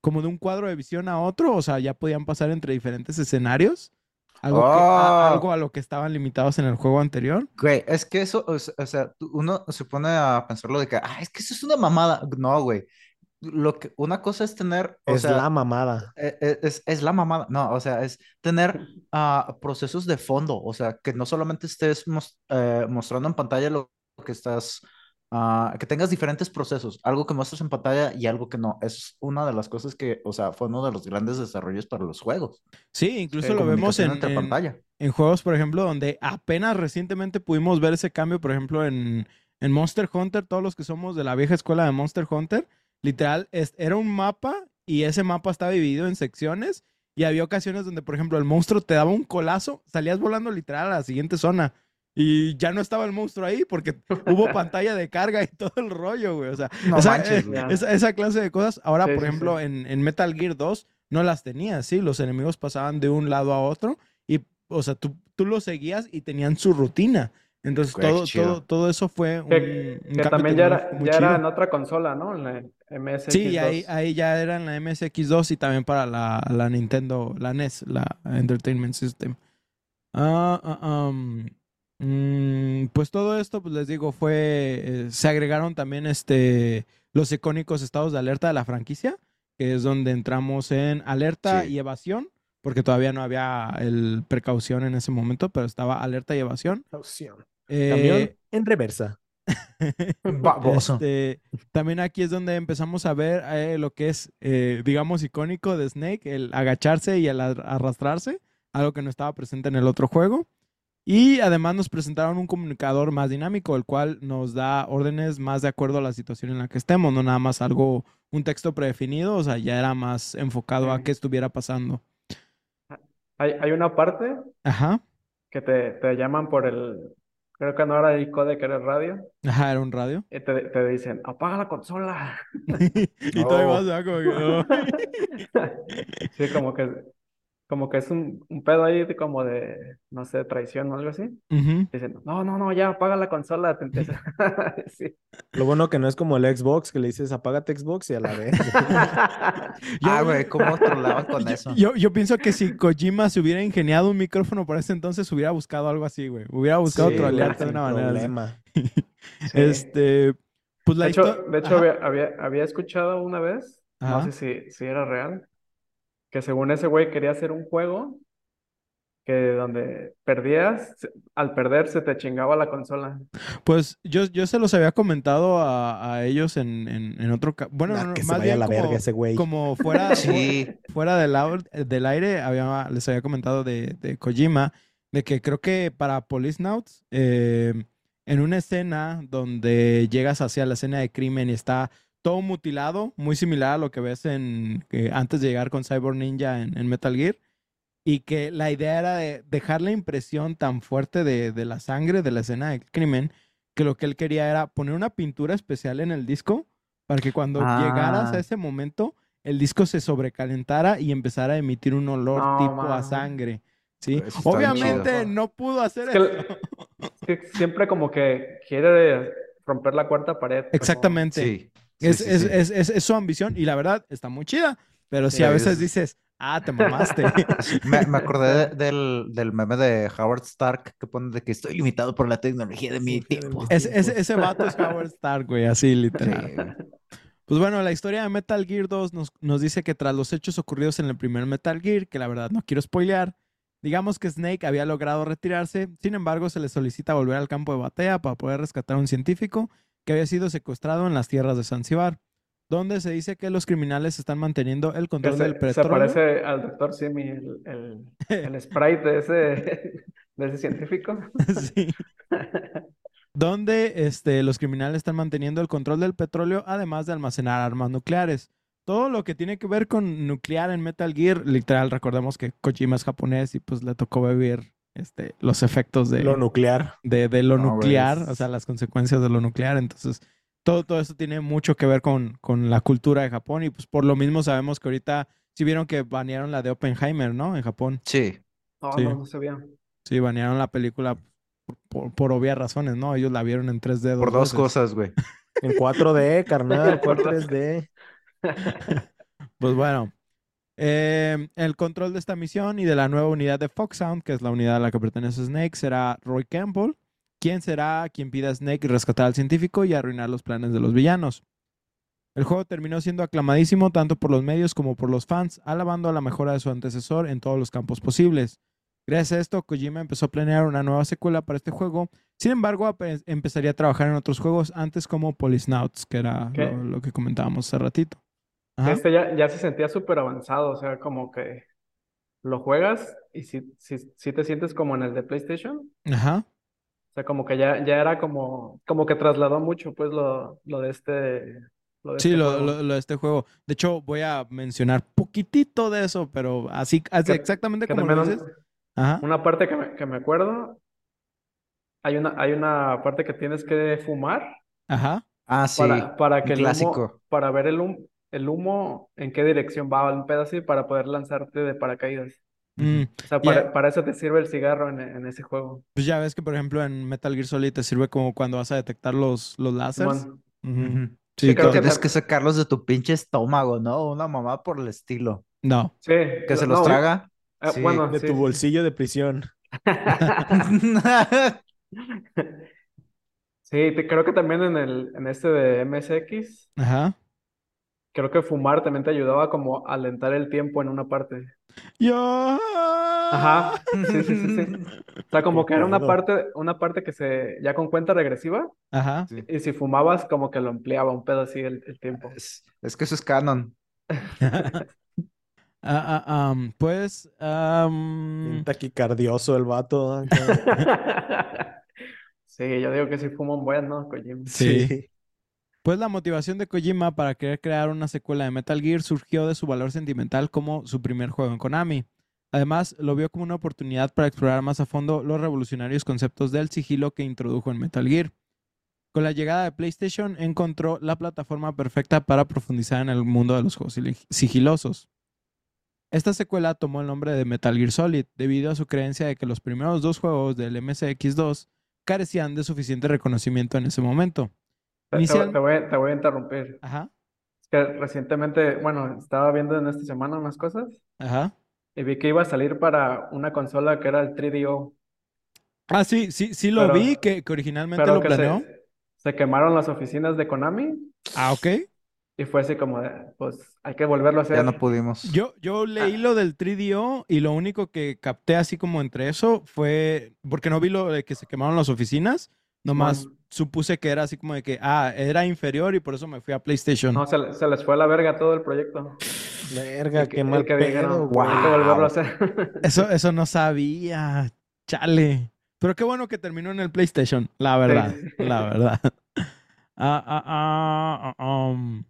como de un cuadro de visión a otro, o sea, ya podían pasar entre diferentes escenarios. Algo, que- a, Oh. algo a lo que estaban limitados en el juego anterior. Güey, es que eso, o se- o sea, uno se pone a pensarlo de que, ah, es que eso es una mamada. No, güey. Lo que, una cosa es tener, o Es sea, la mamada. e- e- es, es la mamada. No, o sea, es tener ah, procesos de fondo. O sea, que no solamente estés mos- eh, mostrando en pantalla lo que estás, ah, que tengas diferentes procesos, algo que muestras en pantalla y algo que no. Es una de las cosas que, o sea, fue uno de los grandes desarrollos para los juegos. Sí, incluso Eh, lo vemos en, entre en- pantalla. en juegos, por ejemplo, donde apenas recientemente pudimos ver ese cambio, por ejemplo, en, en Monster Hunter, todos los que somos de la vieja escuela de Monster Hunter, literal, es- era un mapa y ese mapa estaba dividido en secciones y había ocasiones donde, por ejemplo, el monstruo te daba un colazo, salías volando literal a la siguiente zona y ya no estaba el monstruo ahí porque hubo pantalla de carga y todo el rollo, güey. O sea, No esa, manches, eh, esa, esa clase de cosas, ahora, Sí, por ejemplo, sí. En, en Metal Gear 2 no las tenías, ¿sí? Los enemigos pasaban de un lado a otro y, o sea, tú, tú los seguías y tenían su rutina. Entonces, qué todo, chido. todo, todo eso fue un, Que, un que cambio también ya era, ya era en otra consola, ¿no? En la MSX2. Sí, ahí, ahí ya era en la MSX2 y también para la, la Nintendo, la NES, la Entertainment System. Um, mm, pues todo esto, pues les digo, fue, eh, se agregaron también este, los icónicos estados de alerta de la franquicia, que es donde entramos en alerta Sí. y evasión, porque todavía no había el precaución en ese momento, pero estaba alerta y evasión. Opción. Eh, Camión en reversa. Baboso. este, también aquí es donde empezamos a ver eh, lo que es, eh, digamos, icónico de Snake, el agacharse y el ar- arrastrarse, algo que no estaba presente en el otro juego. Y además nos presentaron un comunicador más dinámico, el cual nos da órdenes más de acuerdo a la situación en la que estemos, no nada más algo, un texto predefinido, o sea, ya era más enfocado a qué estuviera pasando. Hay, hay una parte Ajá, que te, te llaman por el, creo que no era el codec, era el radio, ajá, era un radio. y te, te dicen, apaga la consola. y todo Oh. demás, ¿verdad? Como que, oh. Sí, como que, como que es un, un pedo ahí de como de, no sé, traición o algo así. Dicen, no, no, no, ya apaga la consola. Te. Sí. Lo bueno que no es como el Xbox, que le dices apágate Xbox y a la vez. Yo- Ah, güey, ¿cómo trolaban con Yo- eso? Yo, yo pienso que si Kojima se hubiera ingeniado un micrófono para ese entonces, hubiera buscado algo así, güey. Hubiera buscado Sí, trolearte de una manera. Sí. Este, pues la De hecho, de hecho había, había, había escuchado una vez, no sé si, si era real, que según ese güey quería hacer un juego que donde perdías, se- al perder se te chingaba la consola. Pues yo, yo se los había comentado a, a ellos en, en, en otro... Bueno, Nah, no, que se más vaya a bien la como, verga ese güey. como fuera, Sí, fuera del, del aire, había, les había comentado de, de Kojima, de que creo que para Police Nauts, eh, en una escena donde llegas hacia la escena de crimen y está todo mutilado, muy similar a lo que ves en que antes de llegar con Cyborg Ninja en, en Metal Gear, y que la idea era de dejar la impresión tan fuerte de, de la sangre de la escena del crimen, que lo que él quería era poner una pintura especial en el disco para que cuando llegaras a Ah. ese momento el disco se sobrecalentara y empezara a emitir un olor No, tipo a sangre. ¿sí? Obviamente chido. no pudo hacer Es que, eso. es que siempre como que quiere romper la cuarta pared. como- Exactamente. sí. Es, sí, es- sí. es- es- es su ambición y la verdad está muy chida. Pero si Sí, a veces es- dices, ah, te mamaste. Me, me acordé de- del, del meme de Howard Stark que pone de que estoy limitado por la tecnología de mi tiempo. ese, vato es Howard Stark, güey, así Sí, literal. Pues bueno, la historia de Metal Gear 2 nos, nos dice que tras los hechos ocurridos en el primer Metal Gear, que la verdad no quiero spoilear, digamos que Snake había logrado retirarse, sin embargo se le solicita volver al campo de batalla para poder rescatar a un científico que había sido secuestrado en las tierras de Zanzibar, donde se dice que los criminales están manteniendo el control se, del se petróleo. parece al doctor Simi, el, el, el sprite de ese, de ese científico. Sí. donde este, los criminales están manteniendo el control del petróleo, además de almacenar armas nucleares. Todo lo que tiene que ver con nuclear en Metal Gear, literal, recordemos que Kojima es japonés y pues le tocó vivir este, los efectos de, Lo nuclear. de, de lo No, nuclear, o sea, las consecuencias de lo nuclear. Entonces, todo, todo eso tiene mucho que ver con, con la cultura de Japón y pues por lo mismo sabemos que ahorita, si vieron que banearon la de Oppenheimer, ¿no? En Japón. Sí. No, Sí. no, no sabía. Sí, banearon la película por, por- por obvias razones, ¿no? Ellos la vieron en 3D Por dos veces. cosas, güey. En 4D, carnal, Por ¿cuál dos. 3D? Pues bueno, eh, el control de esta misión y de la nueva unidad de Foxhound, que es la unidad a la que pertenece Snake, será Roy Campbell, quien será quien pida a Snake rescatar al científico y arruinar los planes de los villanos. El juego terminó siendo aclamadísimo tanto por los medios como por los fans, alabando a la mejora de su antecesor en todos los campos posibles. Gracias a esto, Kojima empezó a planear una nueva secuela para este juego. Sin embargo, empezaría a trabajar en otros juegos antes como Policenauts, que era lo, lo que comentábamos hace ratito. Ajá. Este ya, ya se sentía súper avanzado, o sea, como que lo juegas y si, si, si te sientes como en el de PlayStation, Ajá. o sea, como que ya, ya era como, como que trasladó mucho, pues, lo, lo de este, lo de Sí, este lo, lo- lo de este juego. De hecho, voy a mencionar poquitito de eso, pero así, así Que- exactamente que como lo dices. Ajá. Una parte que me, que me acuerdo, hay una, hay una parte que tienes que fumar Ajá. Ah, sí. para, para que el humo, clásico. para ver el humo, el humo en qué dirección va, un pedazo así, para poder lanzarte de paracaídas. Mm, O sea, para, para eso te sirve el cigarro en, en ese juego. Pues ya ves que, por ejemplo, en Metal Gear Solid te sirve como cuando vas a detectar los, los láseres. Sí, Sí, creo que Tienes que sacarlos de tu pinche estómago, ¿no? Una mamá por el estilo. No. Sí, Que se los no, traga. eh, Sí. bueno, De sí, tu bolsillo de prisión. Sí, te- creo que también en el, en este de MSX, Ajá. Creo que fumar también te ayudaba como a alentar el tiempo en una parte. Yo. Ajá, sí, sí, sí, sí. O sea, como que era una parte, una parte que se, ya con cuenta regresiva, Ajá. Sí. y si fumabas, como que lo ampliaba un pedo así el, el tiempo. Es, es que eso es canon. Ah, ah, am, pues. Bien taquicardioso el vato. Sí, yo digo que sí fuma un buen, ¿no, Kojima? Sí. Pues la motivación de Kojima para querer crear una secuela de Metal Gear surgió de su valor sentimental como su primer juego en Konami. Además, lo vio como una oportunidad para explorar más a fondo los revolucionarios conceptos del sigilo que introdujo en Metal Gear. Con la llegada de PlayStation encontró la plataforma perfecta para profundizar en el mundo de los juegos sig- sigilosos. Esta secuela tomó el nombre de Metal Gear Solid debido a su creencia de que los primeros dos juegos del MSX2 carecían de suficiente reconocimiento en ese momento. Te, te- Inicial- te voy, a- te voy a interrumpir. Ajá, Es que recientemente, bueno, estaba viendo en esta semana unas cosas ajá. y vi que iba a salir para una consola que era el 3DO, Ah, sí, sí, sí lo Pero- vi, que, que originalmente pero lo que planeó. se, se quemaron las oficinas de Konami Ah, ok. y fue así como de, pues hay que volverlo a hacer. Ya no pudimos. Yo, yo leí Ah. lo del 3DO y lo único que capté así como entre eso fue, porque no vi lo de que se quemaron las oficinas, nomás. Supuse que era así como de que, ah, era inferior y por eso me fui a PlayStation. No, se, se les fue a la verga todo el proyecto. Verga, qué mal que pedo. hay que volverlo a hacer. Eso, eso no sabía, chale. Pero qué bueno que terminó en el PlayStation, la verdad, sí. la verdad. Ah, ah, ah, ah, um.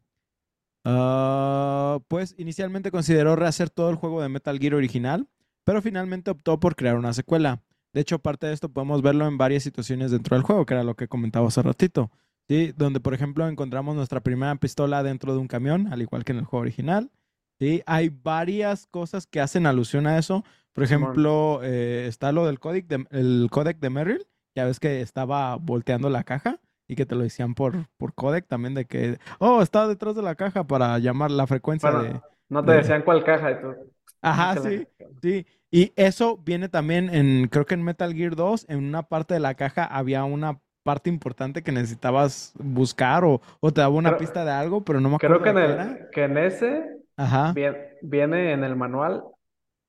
Ah, pues inicialmente consideró rehacer todo el juego de Metal Gear original, pero finalmente optó por crear una secuela. De hecho, parte de esto podemos verlo en varias situaciones dentro del juego, que era lo que comentaba hace ratito. ¿sí? Donde, por ejemplo, encontramos nuestra primera pistola dentro de un camión, al igual que en el juego original. ¿sí? Hay varias cosas que hacen alusión a eso. Por ejemplo, eh, está lo del códec de, el códec de Merrill. Ya ves que estaba volteando la caja y que te lo decían por, por códec también de que, oh, está detrás de la caja para llamar la frecuencia Bueno, de... no te de- decían cuál caja y tú. Ajá, "Ah, que la- sí, sí. Y eso viene también en, creo que en Metal Gear 2, en una parte de la caja había una parte importante que necesitabas buscar o, o te daba una Creo- pista de algo, pero no me Creo acuerdo que en el, que en ese Ajá. Bien- viene en el manual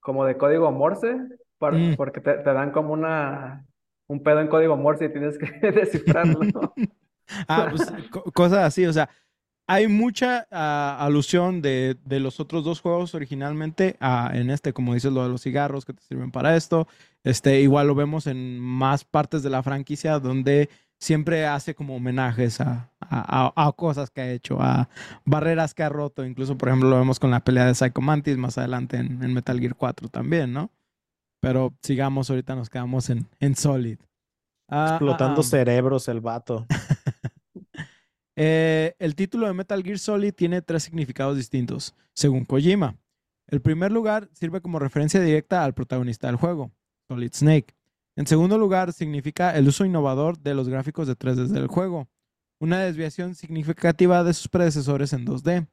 como de código Morse, por- Mm. porque te, te dan como una, un pedo en código Morse y tienes que descifrarlo. Ah, pues co- cosas así, o sea, hay mucha ah, alusión de, de los otros dos juegos originalmente ah, en este, como dices, lo de los cigarros que te sirven para esto. Este, igual lo vemos en más partes de la franquicia donde siempre hace como homenajes a, a- a- a cosas que ha hecho, a barreras que ha roto. Incluso, por ejemplo, lo vemos con la pelea de Psycho Mantis más adelante en, en Metal Gear 4 también, ¿no? Pero sigamos, ahorita nos quedamos en, en Solid. Ah, ah, Explotando ah. cerebros el vato. Eh, el título de Metal Gear Solid tiene tres significados distintos, según Kojima. El primer lugar sirve como referencia directa al protagonista del juego, Solid Snake. En segundo lugar, significa el uso innovador de los gráficos de 3D del juego, una desviación significativa de sus predecesores en 2D.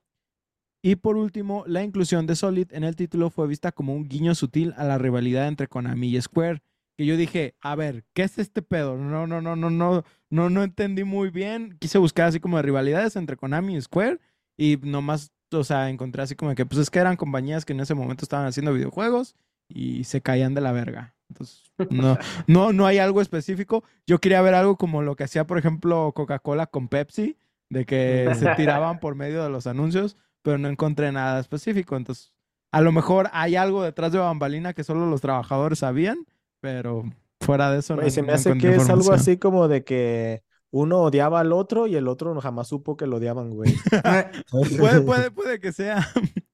Y por último, la inclusión de Solid en el título fue vista como un guiño sutil a la rivalidad entre Konami y Square, que yo dije, a ver, ¿qué es este pedo? No, no, no, no, no, no, no entendí muy bien. Quise buscar así como de rivalidades entre Konami y Square y nomás, o sea, encontré así como que, pues es que eran compañías que en ese momento estaban haciendo videojuegos y se caían de la verga. Entonces, no, no, no hay algo específico. Yo quería ver algo como lo que hacía, por ejemplo, Coca-Cola con Pepsi, de que se tiraban por medio de los anuncios, pero no encontré nada específico. Entonces, a lo mejor hay algo detrás de bambalina que solo los trabajadores sabían, pero fuera de eso no, Güey, se me hace que es algo así como de que uno odiaba al otro y el otro jamás supo que lo odiaban, güey. puede, puede, puede que sea.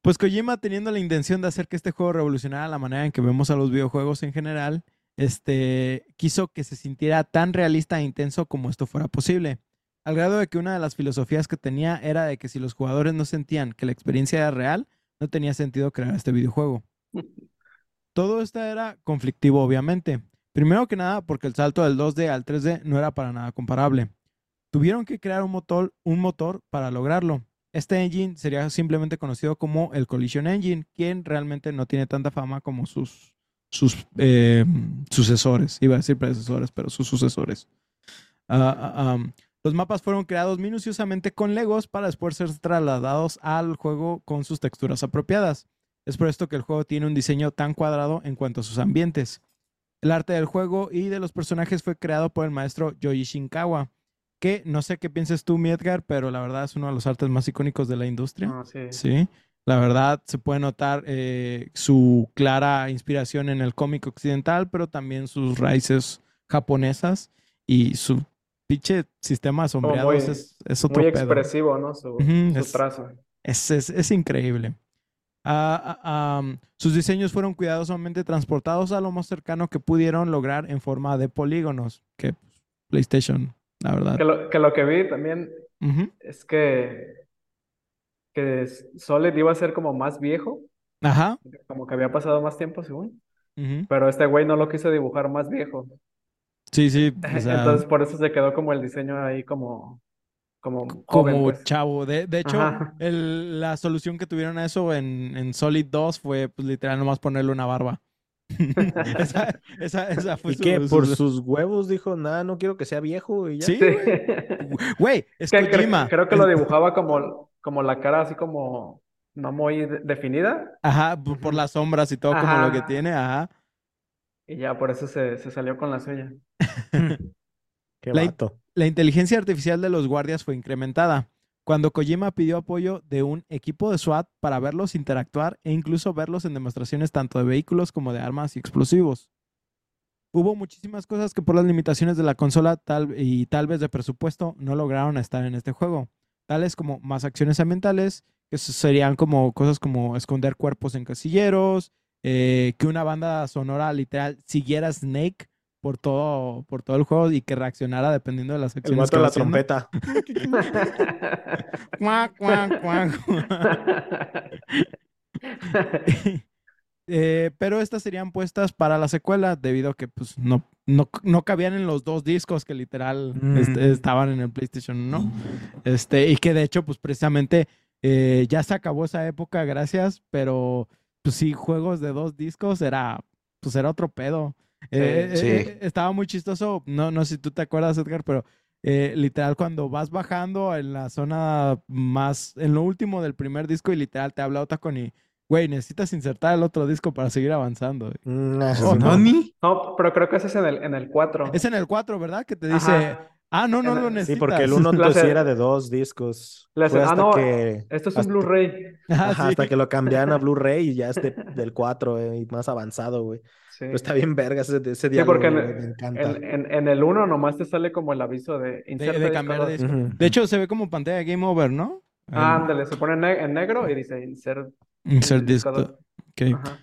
Pues Kojima, teniendo la intención de hacer que este juego revolucionara la manera en que vemos a los videojuegos en general, este, quiso que se sintiera tan realista e intenso como esto fuera posible. Al grado de que una de las filosofías que tenía era de que si los jugadores no sentían que la experiencia era real, no tenía sentido crear este videojuego. Todo esto era conflictivo, obviamente. Primero que nada, porque el salto del 2D al 3D no era para nada comparable. Tuvieron que crear un motor, un motor para lograrlo. Este engine sería simplemente conocido como el Collision Engine, quien realmente no tiene tanta fama como sus, eh, sucesores. Iba a decir predecesores, pero sus sucesores. Ah, ah, los mapas fueron creados minuciosamente con Legos para después ser trasladados al juego con sus texturas apropiadas. Es por esto que el juego tiene un diseño tan cuadrado en cuanto a sus ambientes. El arte del juego y de los personajes fue creado por el maestro Yoji Shinkawa, que no sé qué pienses tú, mi Edgar, pero la verdad es uno de los artes más icónicos de la industria. Ah, sí. Sí, la verdad se puede notar eh, su clara inspiración en el cómic occidental, pero también sus raíces japonesas y su pinche sistema sombreados muy- es, es otro Muy pedo. expresivo, ¿no? Su, Ujú, su es- trazo. Es- es increíble. Ah, sus diseños fueron cuidadosamente transportados a lo más cercano que pudieron lograr en forma de polígonos, que pues, PlayStation, la verdad. Que lo, que lo que vi también es que, que Solid iba a ser como más viejo, Ajá. como que había pasado más tiempo, según. Pero este güey no lo quiso dibujar más viejo. Sí, sí. o sea, Entonces por eso se quedó como el diseño ahí como, como como joven, pues. chavo. De, de hecho, el- la solución que tuvieron a eso en, en Solid 2 fue, pues, literal, nomás ponerle una barba. esa, esa, esa fue ¿Y su- qué? su- Por sus huevos dijo, nada, no quiero que sea viejo y ya. Sí, Sí. güey. Güey, es Que cre- Kojima. creo que lo dibujaba como, como la cara así como no muy de- definida Ajá, por, por las sombras y todo como lo que tiene, ajá. y ya por eso se, se salió con la suya. Qué La- vato. La inteligencia artificial de los guardias fue incrementada. Cuando Kojima pidió apoyo de un equipo de SWAT para verlos interactuar e incluso verlos en demostraciones tanto de vehículos como de armas y explosivos. Hubo muchísimas cosas que por las limitaciones de la consola y tal vez de presupuesto no lograron estar en este juego, tales como más acciones ambientales, que serían como cosas como esconder cuerpos en casilleros, eh, que una banda sonora literal siguiera Snake por todo, por todo el juego y que reaccionara dependiendo de las El acciones vato que de va la haciendo. trompeta. Cuac, cuac, cuac. Eh, pero estas serían puestas para la secuela debido a que pues no, no, no cabían en los dos discos que literal est- Mm. estaban en el PlayStation 1. Este, y que de hecho pues precisamente eh, ya se acabó esa época, gracias, pero pues sí, juegos de dos discos era pues era otro pedo. Eh, Sí. eh, eh, estaba muy chistoso. No, no sé si tú te acuerdas, Edgar, pero eh, literal cuando vas bajando en la zona más, en lo último del primer disco y literal te habla Otacon y, güey, necesitas insertar el otro disco para seguir avanzando. Mm, ah, Oh, no. ¿Nani? No, pero creo que ese es en el, en el 4. Es en el 4, ¿verdad? Que te dice, Ajá. ah, no, no lo el- necesitas. Sí, porque el uno entonces hace- era de dos discos. Ah, hasta no, que, Esto es un hasta- Blu-ray. Ah, sí. hasta que lo cambiaron a Blu-ray y ya es de- del 4 eh, y más avanzado, güey. Sí. Pero está bien verga ese, ese Sí, diálogo, porque en, me encanta. en, en- en el 1 nomás te sale como el aviso de de disco cambiar de. De hecho, se ve como pantalla Game Over, ¿no? Ah, El- ándale, se pone en, ne- en negro y dice insert. Insert disco. Ok. Ajá.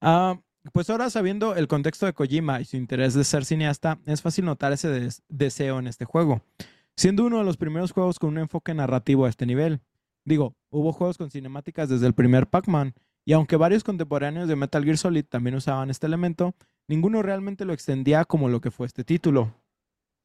Ah, pues ahora sabiendo el contexto de Kojima y su interés de ser cineasta, es fácil notar ese des- deseo en este juego, siendo uno de los primeros juegos con un enfoque narrativo a este nivel. Digo, hubo juegos con cinemáticas desde el primer Pac-Man, y aunque varios contemporáneos de Metal Gear Solid también usaban este elemento, ninguno realmente lo extendía como lo que fue este título.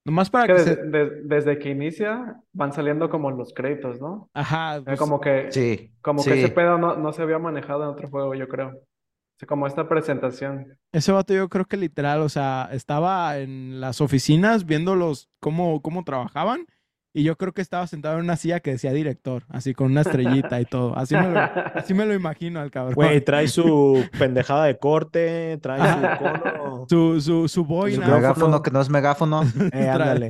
Nomás para Que que desde, se... de- desde que inicia van saliendo como los créditos, ¿no? Ajá, pues, como que, Sí. como que ese pedo no, no se había manejado en otro juego, yo creo. O sea, como esta presentación. Ese vato yo creo que literal, o sea, estaba en las oficinas viéndolos cómo, cómo trabajaban y yo creo que estaba sentado en una silla que decía director, así con una estrellita y todo. Así me lo, así me lo imagino al cabrón. Güey, trae su pendejada de corte, trae su cono. Su, su, su Su boina. micrófono. megáfono que no es megáfono. Eh, ándale.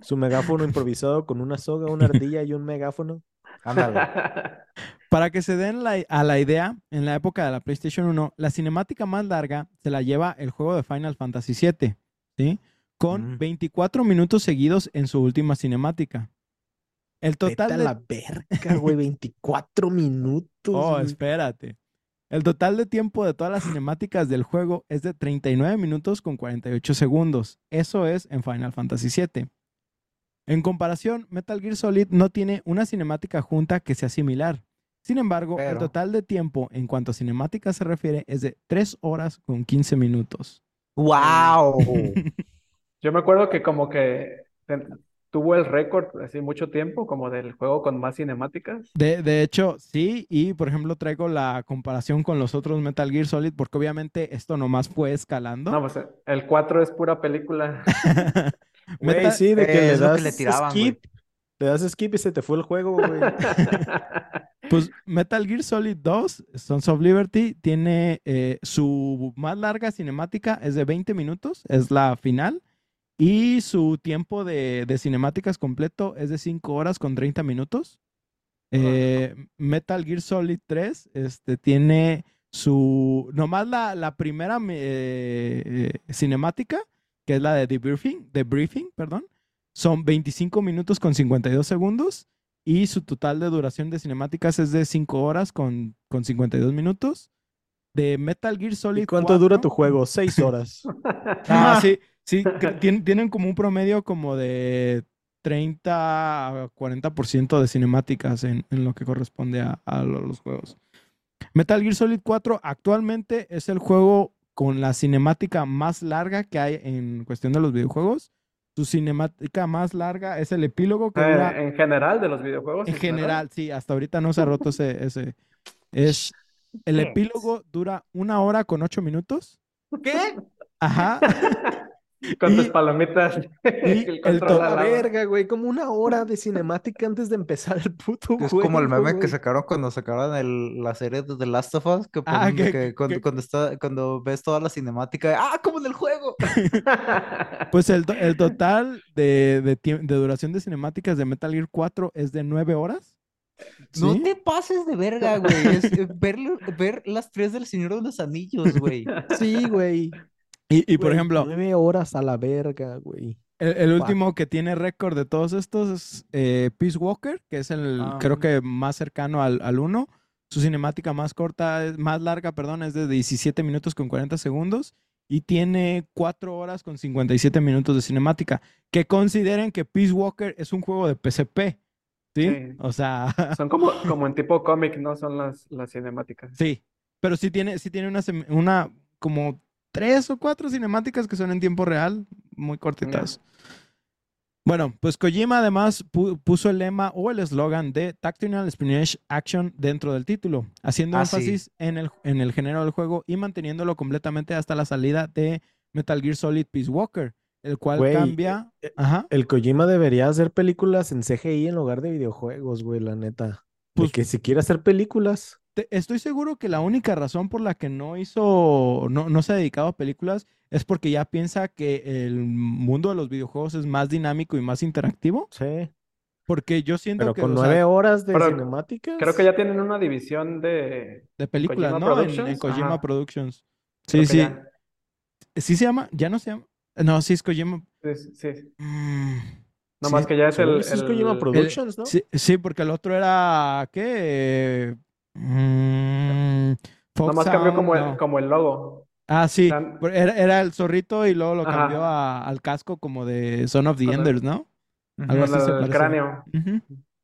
Su megáfono improvisado con una soga, una ardilla y un megáfono. Ándale. Para que se den la- a la idea, en la época de la PlayStation 1, la cinemática más larga se la lleva el juego de Final Fantasy VII, ¿sí? Con Mm. 24 minutos seguidos en su última cinemática. El Vete total a de... la verga, güey, 24 minutos. Oh, güey. espérate. El total de tiempo de todas las cinemáticas del juego es de 39 minutos con 48 segundos. Eso es en Final Fantasy VII. En comparación, Metal Gear Solid no tiene una cinemática junta que sea similar. Sin embargo, el total de tiempo en cuanto a cinemática se refiere es de 3 horas con 15 minutos. ¡Wow! Yo me acuerdo que como que ten- tuvo el récord así mucho tiempo, como del juego con más cinemáticas. De, de hecho, sí, y por ejemplo traigo la comparación con los otros Metal Gear Solid porque obviamente esto nomás fue escalando. No, pues el 4 es pura película. Metal- sí, de que Eh, le que das le tiraban, güey. skip. Le das skip y se te fue el juego, güey. Pues Metal Gear Solid 2, Sons of Liberty, tiene eh, su más larga cinemática, es de 20 minutos, es la final, y su tiempo de, de cinemáticas completo es de 5 horas con 30 minutos. Eh, Metal Gear Solid 3 este, tiene su, nomás la, la primera eh, cinemática, que es la de Debriefing, Debriefing, perdón, son 25 minutos con 52 segundos. Y su total de duración de cinemáticas es de 5 horas con, con 52 minutos. De Metal Gear Solid ¿Y cuánto dura 4, tu juego? Seis horas. Ah, sí, sí, tienen como un promedio como de 30 a 40% de cinemáticas en, en lo que corresponde a, a lo- los juegos. Metal Gear Solid 4 actualmente es el juego con la cinemática más larga que hay en cuestión de los videojuegos. Su cinemática más larga es el epílogo que dura Eh, en general de los videojuegos. en general, sí, hasta ahorita no se ha roto ese, ese. Es, el epílogo dura una hora con ocho minutos. ¿Qué? Ajá. Con tus Y- palomitas. y el el control to- al La verga, güey, como una hora de cinemática antes de empezar el puto Es como el meme que güey. sacaron cuando sacaron el- la serie de The Last of Us, que, Ah, que- que cuando, que- cuando, está, cuando ves toda la cinemática, ¡ah, como en el juego! Pues el, el total de, de, de duración de cinemáticas de Metal Gear 4 es de nueve horas. No ¿Sí? te pases de verga, güey. Es eh, ver, ver las tres del Señor de los Anillos, güey. Sí, güey. Y, y por Güey, ejemplo, Nueve horas a la verga, güey. el, el último que tiene récord de todos estos es eh, Peace Walker, que es el, Ah. creo que más cercano al, al 1. Su cinemática más corta, más larga, perdón, es de 17 minutos con 40 segundos. Y tiene 4 horas con 57 minutos de cinemática. Que consideren que Peace Walker es un juego de PSP. ¿Sí? Sí. O sea, Son como, como en tipo cómic, ¿no? Son las, las cinemáticas. sí. Pero sí tiene, sí tiene una, una como tres o cuatro cinemáticas que son en tiempo real, muy cortitas. Bueno, pues Kojima además pu- puso el lema o el eslogan de Tactical Espionage Action dentro del título, haciendo Ah, sí. énfasis en el, en el género del juego y manteniéndolo completamente hasta la salida de Metal Gear Solid Peace Walker, el cual Güey, cambia. eh, eh, Ajá. El Kojima debería hacer películas en CGI en lugar de videojuegos, güey, la neta. De Pues- que si quiere hacer películas. Te- estoy seguro que la única razón por la que no hizo, no, no se ha dedicado a películas es porque ya piensa que el mundo de los videojuegos es más dinámico y más interactivo. Sí. Porque yo siento Pero que, con sea, nueve horas de pero cinemáticas. Creo que ya tienen una división de... de películas, Kojima ¿no? En- Kojima ajá. Productions. Sí, sí. ya- Sí se llama, ya no se llama. No, sí es Kojima. Sí, sí. Mm, No sí. más que ya es el... sí es Kojima el- Productions, ¿no? Sí, sí, porque el otro era, ¿qué? Mm, Fox Nomás cambió como el, no. como el logo. Ah, sí, Tan- era, era el zorrito y luego lo Ajá. cambió a- al casco como de Son of the Con Enders, ¿no? Algo Con así se el cráneo.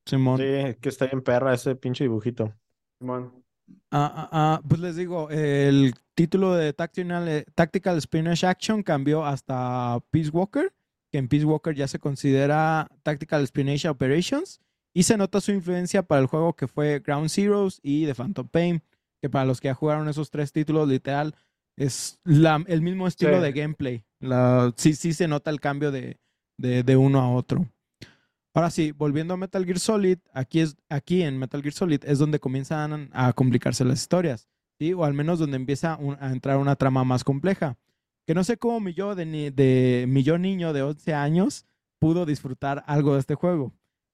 Simón. Sí, que está bien perra ese pinche dibujito. Simón. Ah, ah, ah, pues les digo, el título de Tactical, eh, Tactical Spionage Action cambió hasta Peace Walker, que en Peace Walker ya se considera Tactical Espionage Operations, y se nota su influencia para el juego que fue Ground Zeroes y The Phantom Pain, que para los que ya jugaron esos tres títulos, literal, es la- el mismo estilo Sí. de gameplay. La, sí, sí se nota el cambio de, de, de uno a otro. Ahora sí, volviendo a Metal Gear Solid, aquí, es, aquí en Metal Gear Solid es donde comienzan a complicarse las historias, ¿sí? O al menos donde empieza un- a entrar una trama más compleja. Que no sé cómo mi yo, de, de, mi yo niño de 11 años pudo disfrutar algo de este juego.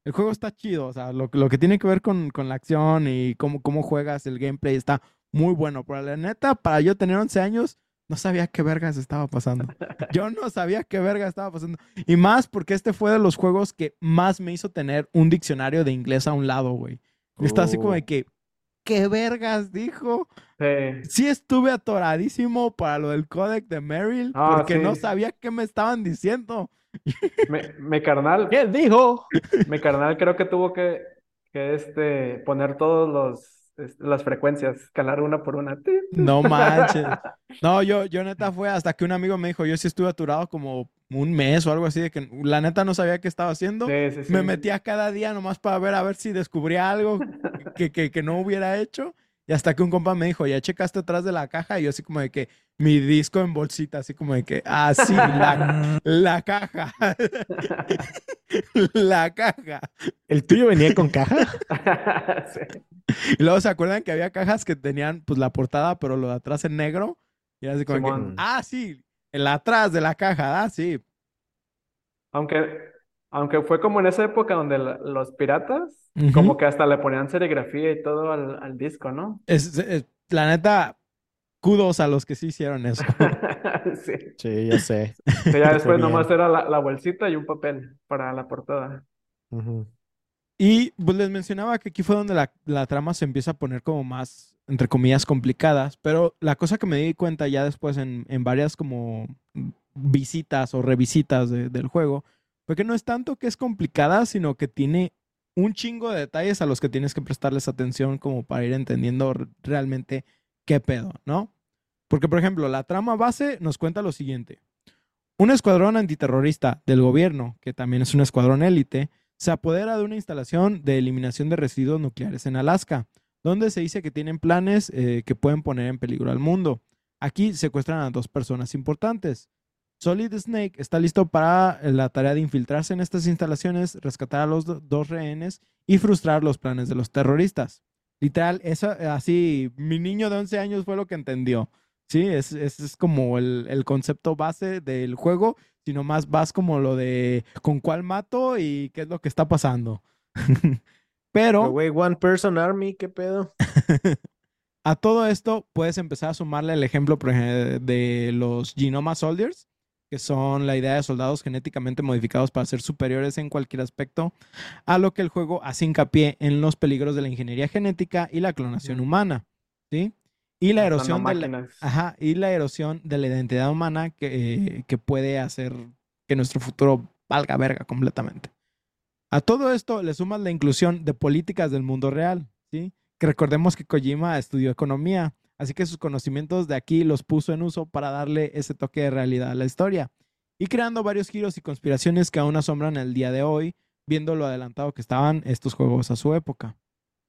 El juego está chido, o sea, lo, lo que tiene que ver con, con la acción y cómo, cómo juegas, el gameplay está muy bueno. Pero la neta, para yo tener 11 años, no sabía qué vergas estaba pasando. Yo no sabía qué verga estaba pasando. Y más porque este fue de los juegos que más me hizo tener un diccionario de inglés a un lado, güey. Yo estaba así como de Oh. que, ¿qué vergas dijo? Sí. Sí estuve atoradísimo para lo del códec de Merrill Ah, porque no sabía qué me estaban diciendo. Mi carnal, ¿Qué dijo? mi carnal creo que tuvo que, que este, poner todos los las frecuencias, calar una por una. No manches. No, yo, yo neta fue hasta que un amigo me dijo, yo sí estuve aturado como un mes o algo así, de que la neta no sabía qué estaba haciendo. Sí, sí, sí. Me metía cada día nomás para ver a ver si descubría algo que, que, que no hubiera hecho. Y hasta que un compa me dijo, ¿ya checaste atrás de la caja? Y yo así como de que mi disco en bolsita, así como de que, ah, sí, la, la caja. la caja. ¿El tuyo venía con caja? Sí. Y luego se acuerdan que había cajas que tenían pues la portada, pero lo de atrás en negro. Y era así como que, Simón. ah, sí, el atrás de la caja, ah, sí. Aunque, aunque fue como en esa época donde la- los piratas, como que hasta le ponían serigrafía y todo al, al disco, ¿no? Es, es- la neta, kudos a los que sí hicieron eso. Sí. Sí, ya sé. Que ya después nomás era la, la bolsita y un papel para la portada. Y pues les mencionaba que aquí fue donde la, la trama se empieza a poner como más, entre comillas, complicadas, pero la cosa que me di cuenta ya después en, en varias como visitas o revisitas de- del juego, fue que no es tanto que es complicada, sino que tiene un chingo de detalles a los que tienes que prestarles atención como para ir entendiendo realmente qué pedo, ¿no? Porque, por ejemplo, la trama base nos cuenta lo siguiente. Un escuadrón antiterrorista del gobierno, que también es un escuadrón élite, se apodera de una instalación de eliminación de residuos nucleares en Alaska, donde se dice que tienen planes eh, que pueden poner en peligro al mundo. Aquí secuestran a dos personas importantes. Solid Snake está listo para la tarea de infiltrarse en estas instalaciones, rescatar a los do- dos rehenes y frustrar los planes de los terroristas. Literal, eso, así, mi niño de 11 años fue lo que entendió. Sí, es, es, es como el, el concepto base del juego, sino más vas como lo de con cuál mato y qué es lo que está pasando. Pero, güey, One Person Army, ¿qué pedo? a todo esto puedes empezar a sumarle el ejemplo, de los Genoma Soldiers, que son la idea de soldados genéticamente modificados para ser superiores en cualquier aspecto, a lo que el juego hace hincapié en los peligros de la ingeniería genética y la clonación humana, ¿sí? Y la erosión de la. Ajá, y la erosión de la identidad humana que, eh, que puede hacer que nuestro futuro valga verga completamente. A todo esto le sumas la inclusión de políticas del mundo real, ¿sí? Que recordemos que Kojima estudió economía, así que sus conocimientos de aquí los puso en uso para darle ese toque de realidad a la historia. Y creando varios giros y conspiraciones que aún asombran el día de hoy, viendo lo adelantado que estaban estos juegos a su época.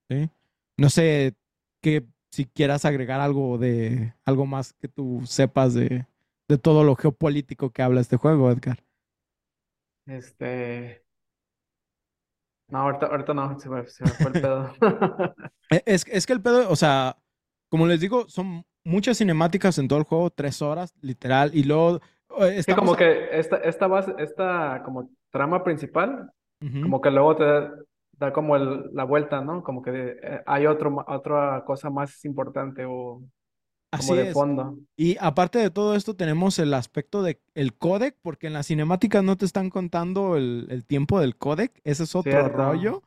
¿sí? No sé que si quieras agregar algo de algo más que tú sepas de, de todo lo geopolítico que habla este juego, Edgar. Este. No, ahorita, ahorita no, se me, se me fue el pedo. E- Es, es que el pedo, o sea, como les digo, son muchas cinemáticas en todo el juego, tres horas, literal, y luego eh, Sí, estamos como a- que esta, esta base, esta como trama principal, como que luego te da, da como el- la vuelta, ¿no? Como que eh, hay otro, otra cosa más importante o Así como de es. fondo. Y aparte de todo esto, tenemos el aspecto de el codec, porque en las cinemáticas no te están contando el, el tiempo del codec, ese es otro Cierto. rollo.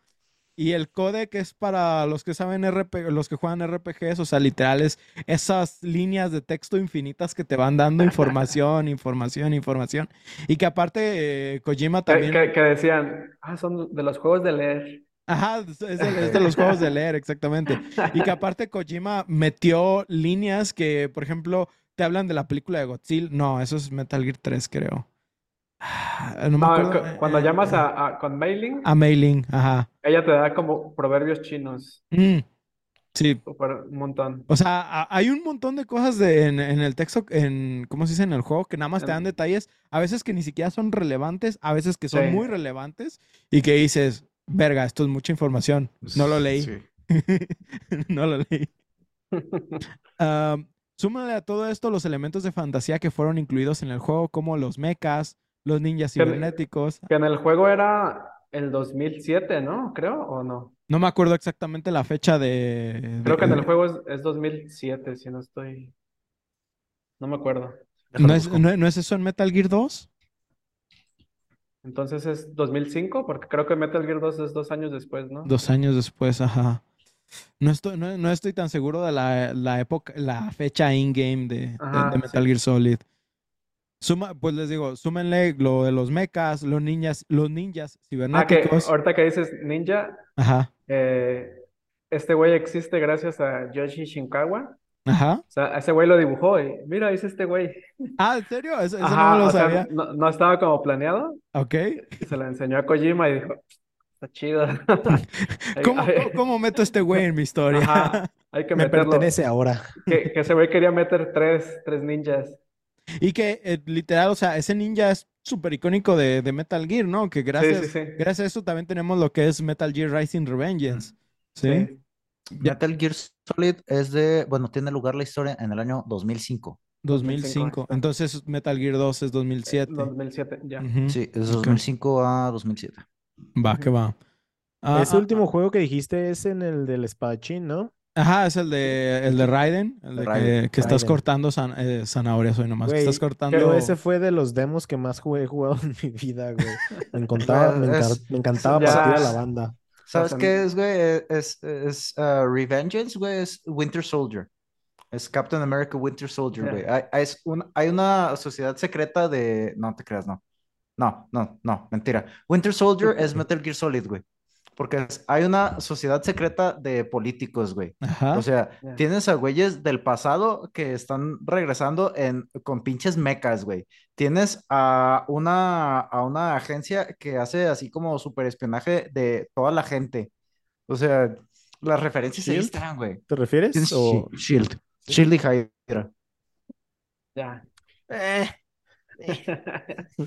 Y el codec es para los que saben RPG, los que juegan RPGs, o sea, literales, esas líneas de texto infinitas que te van dando información, información, información. Y que aparte, eh, Kojima también. que, que decían, ah, son de los juegos de leer. Ajá, es es de, es de los juegos de leer, exactamente. Y que aparte Kojima metió líneas que, por ejemplo, te hablan de la película de Godzilla. No, eso es Metal Gear 3, creo. Ah, No me No, acuerdo. cu- cuando eh, llamas eh, a, a- con mailing, a Mei-Ling, ajá. ella te da como proverbios chinos, Mm, sí. súper un montón. O sea, a- hay un montón de cosas de, en, en el texto, en, ¿cómo se dice? En el juego, que nada más te dan detalles, a veces que ni siquiera son relevantes, a veces que son Sí. muy relevantes, y que dices, verga, esto es mucha información. No lo leí. Sí. no lo leí. Am, súmale a todo esto los elementos de fantasía que fueron incluidos en el juego, como los mechas, los ninjas cibernéticos. Que en el juego era el 2007, ¿no? Creo, ¿o no? No me acuerdo exactamente la fecha de... Creo que en el juego es, es 2007, si no estoy... No me acuerdo. ¿No es, no- no es eso en Metal Gear 2? Entonces es 2005, porque creo que Metal Gear 2 es dos años después, ¿no? Dos años después, ajá. No estoy, no, no estoy tan seguro de la, la época, la fecha in-game de, de- Ajá, de Metal sí. Gear Solid. Suma, pues les digo, súmenle lo de los mechas, los ninjas, los ninjas Ah, que cibernéticos. ahorita que dices ninja, Ajá, eh, este güey existe gracias a Yoshi Shinkawa. ajá. O sea, ese güey lo dibujó y mira, es este güey. Ah, ¿en serio? Eso, eso Ajá, no me lo o sea, sabía. no, no estaba como planeado. Ok. Se lo enseñó a Kojima y dijo, está chido. ¿Cómo, cómo- cómo meto a este güey en mi historia? Ajá, hay que Me meterlo. pertenece ahora. Que, que ese güey quería meter tres, tres ninjas. Y que eh, literal, o sea, ese ninja es súper icónico de, de Metal Gear, ¿no? Que gracias, sí, sí. gracias a eso también tenemos lo que es Metal Gear Rising Revengeance. ¿Sí? Metal Gear Solid es de, bueno, tiene lugar la historia en el año 2005. 2005. está. Entonces Metal Gear 2 es 2007. 2007, ya. Sí, es 2005 a 2007. Va, que va. Ah, Ese ah, último juego que dijiste es en el del espadachín, ¿no? Ajá, es el de, el de Raiden, el de que, Raiden. que estás Raiden. cortando zan- eh, zanahorias hoy nomás. Güey, estás cortando. Yo ese fue de los demos que más jugué, he jugado en mi vida, güey. Me encantaba, me, encar- encantaba partir a la banda. ¿Sabes sea, qué es, güey? Es, es uh, Revengeance, güey, es Winter Soldier. Es Captain America Winter Soldier, güey. Hay, hay- es un- hay una sociedad secreta de... No te creas, no. No, no, no, mentira. Winter Soldier es Metal Gear Solid, güey. Porque hay una sociedad secreta de políticos, güey. Ajá. O sea, tienes a güeyes del pasado que están regresando en, con pinches mecas, güey. Tienes a una, a una agencia que hace así como super espionaje de toda la gente. O sea, las referencias ahí ¿Shield? están, güey. ¿Te refieres? O... Shi- Shield. Shield y Hydra. Ya. Eh,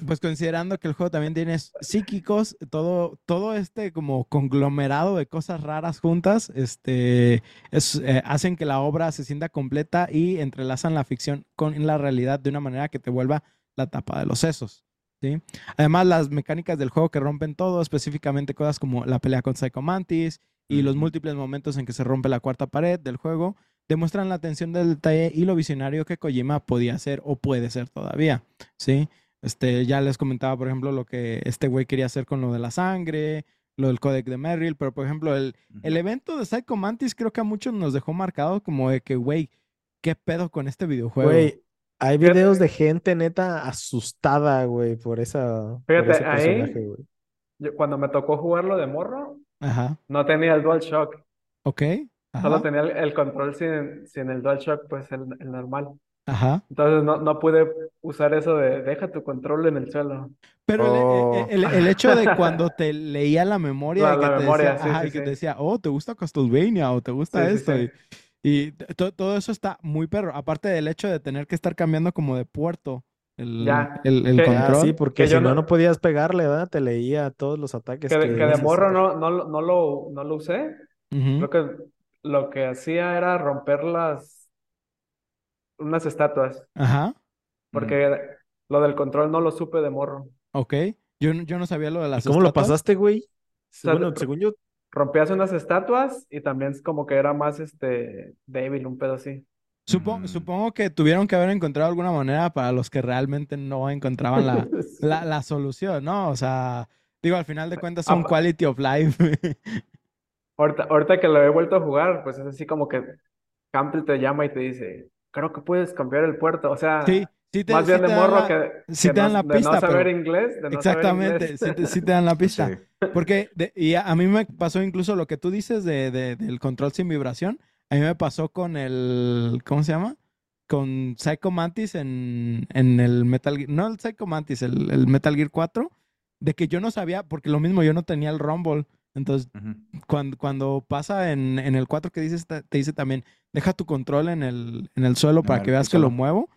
Pues considerando que el juego también tiene psíquicos, todo, todo este como conglomerado de cosas raras juntas, este, es, eh, hacen que la obra se sienta completa y entrelazan la ficción con la realidad de una manera que te vuelva la tapa de los sesos. ¿sí? Además, las mecánicas del juego que rompen todo, específicamente cosas como la pelea con Psycho Mantis y los múltiples momentos en que se rompe la cuarta pared del juego, demuestran la atención del detalle y lo visionario que Kojima podía hacer o puede ser todavía. ¿sí? Este, ya les comentaba, por ejemplo, lo que este güey quería hacer con lo de la sangre, lo del códec de Merrill, pero por ejemplo, el, el evento de Psycho Mantis creo que a muchos nos dejó marcado como de que, güey, ¿qué pedo con este videojuego? Güey, hay videos de gente neta asustada, güey, por esa, por Fíjate, ese ahí- personaje, güey. Yo, cuando me tocó jugarlo de morro, Ajá, no tenía el DualShock. ok. Solo tenía el, el control sin, sin el DualShock, pues el, el normal. ajá. Entonces no, no pude usar eso de deja tu control en el suelo. Pero el- Oh. el, el- el hecho de cuando te leía la memoria La- y que la te memoria, decía, sí, ajá, sí, y que sí. te decía, oh, ¿te gusta Castlevania? o ¿te gusta esto? sí. Y to- todo eso está muy perro. Aparte del hecho de tener que estar cambiando como de puerto el, Ya. el, el Que- Ah, control. sí, porque que si yo no, no- podías pegarle, ¿verdad? Te leía todos los ataques Que de, que que de morro no, no, lo- no, lo, no lo usé. Ujú. Creo que lo que hacía era romper las unas estatuas. Ajá. Porque lo del control no lo supe de morro. Ok. Yo, no- yo no sabía lo de las ¿Cómo lo pasaste, güey? sea, Bueno, te- según yo, Rompías unas estatuas y también es como que era más este débil, un pedo así. Supo- Mm. Supongo que tuvieron que haber encontrado alguna manera para los que realmente no encontraban la, la, la solución, ¿no? O sea, digo, al final de cuentas son Ah, quality of life. Ahorita, ahorita que lo he vuelto a jugar, pues es así como que Campbell te llama y te dice, creo que puedes cambiar el puerto. O sea, Sí, sí te, más bien de morro la- que, sí que te dan no, la de no pista, saber pero- inglés, de no saber Exactamente, inglés. sí te, dan la pista. Porque, de- y a, a mí me pasó incluso lo que tú dices de, de- del control sin vibración. A mí me pasó con el, ¿cómo se llama? Con Psycho Mantis en, en el Metal Gear, no el Psycho Mantis, el, el Metal Gear 4, de que yo no sabía, porque lo mismo, yo no tenía el Rumble. Entonces, cuando, cuando pasa en, en el 4 que dices, te dice también, deja tu control en el, en el suelo para que veas que lo muevo.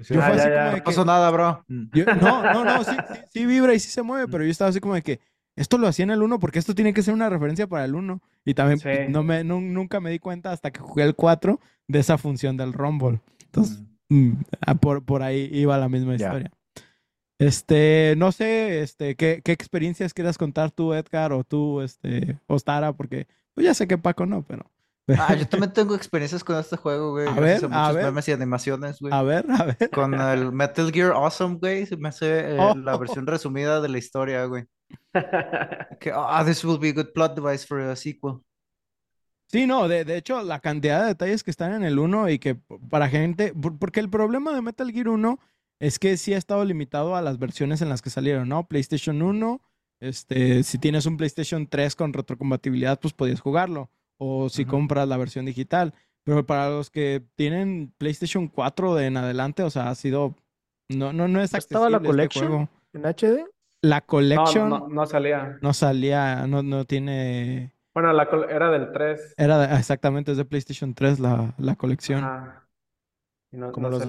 sí, Yo Ah, fue ya, así ya. como de No que- pasó nada, bro. yo- no, no, no, sí, sí, sí vibra y sí se mueve, pero yo estaba así como de que esto lo hacía en el 1 porque esto tiene que ser una referencia para el 1. Y también Sí. no me, nu- nunca me di cuenta hasta que jugué el 4 de esa función del Rumble. Entonces, mm, ah, por, por ahí iba la misma historia. Este, no sé, este, ¿qué, qué experiencias quieras contar tú, Edgar, o tú, este, o Tara, porque pues ya sé que Paco no, pero... Ah, yo también tengo experiencias con este juego, güey. A gracias ver, a muchos ver. memes y animaciones, güey. A ver, a ver. Con el Metal Gear Awesome, güey, se me hace eh, Oh. la versión resumida de la historia, güey. Que, ah, this will be a good plot device for a sequel. Sí, no, de, de hecho, la cantidad de detalles que están en el 1 y que para gente, por- porque el problema de Metal Gear 1 es que sí ha estado limitado a las versiones en las que salieron, ¿no? PlayStation 1, este, si tienes un PlayStation 3 con retrocompatibilidad, pues podías jugarlo, o si compras la versión digital. Pero para los que tienen PlayStation 4 de en adelante, o sea, ha sido, no, no, no es ¿Estaba la este collection? juego. en HD. La collection no, no, no, no salía. salía, no, no tiene, Bueno, la era del 3. era de- exactamente, es de PlayStation 3 la, la colección. Ajá. Y no, Como no los.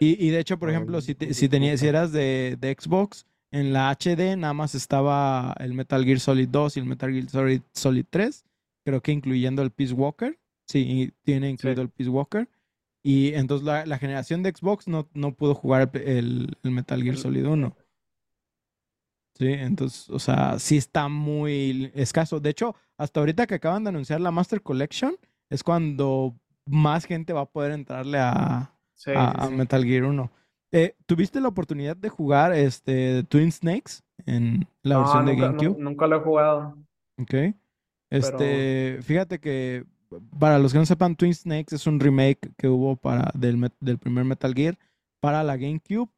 Y, y de hecho, por O ejemplo, el- si, te- si, tenías, si eras de, de Xbox, en la HD nada más estaba el Metal Gear Solid 2 y el Metal Gear Solid, Solid 3, creo que incluyendo el Peace Walker. Sí, y tiene incluido el Peace Walker. Y entonces la, la generación de Xbox no, no pudo jugar el, el- Metal Gear Solid 1. Sí, entonces, o sea, sí está muy escaso. De hecho, hasta ahorita que acaban de anunciar la Master Collection, es cuando más gente va a poder entrarle a, Sí, a, sí, a sí. Metal Gear 1. Eh, ¿Tuviste la oportunidad de jugar este Twin Snakes en la No, versión de nunca, GameCube? nunca lo he jugado. Ok. Este, fíjate que para los que no sepan, Twin Snakes es un remake que hubo para del primer Metal Gear para la GameCube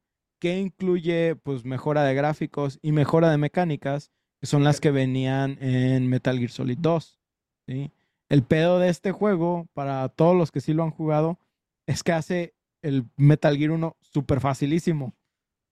que incluye pues mejora de gráficos y mejora de mecánicas que son las que venían en Metal Gear Solid 2. ¿sí? El pedo de este juego, para todos los que sí lo han jugado, es que hace el Metal Gear 1 súper facilísimo.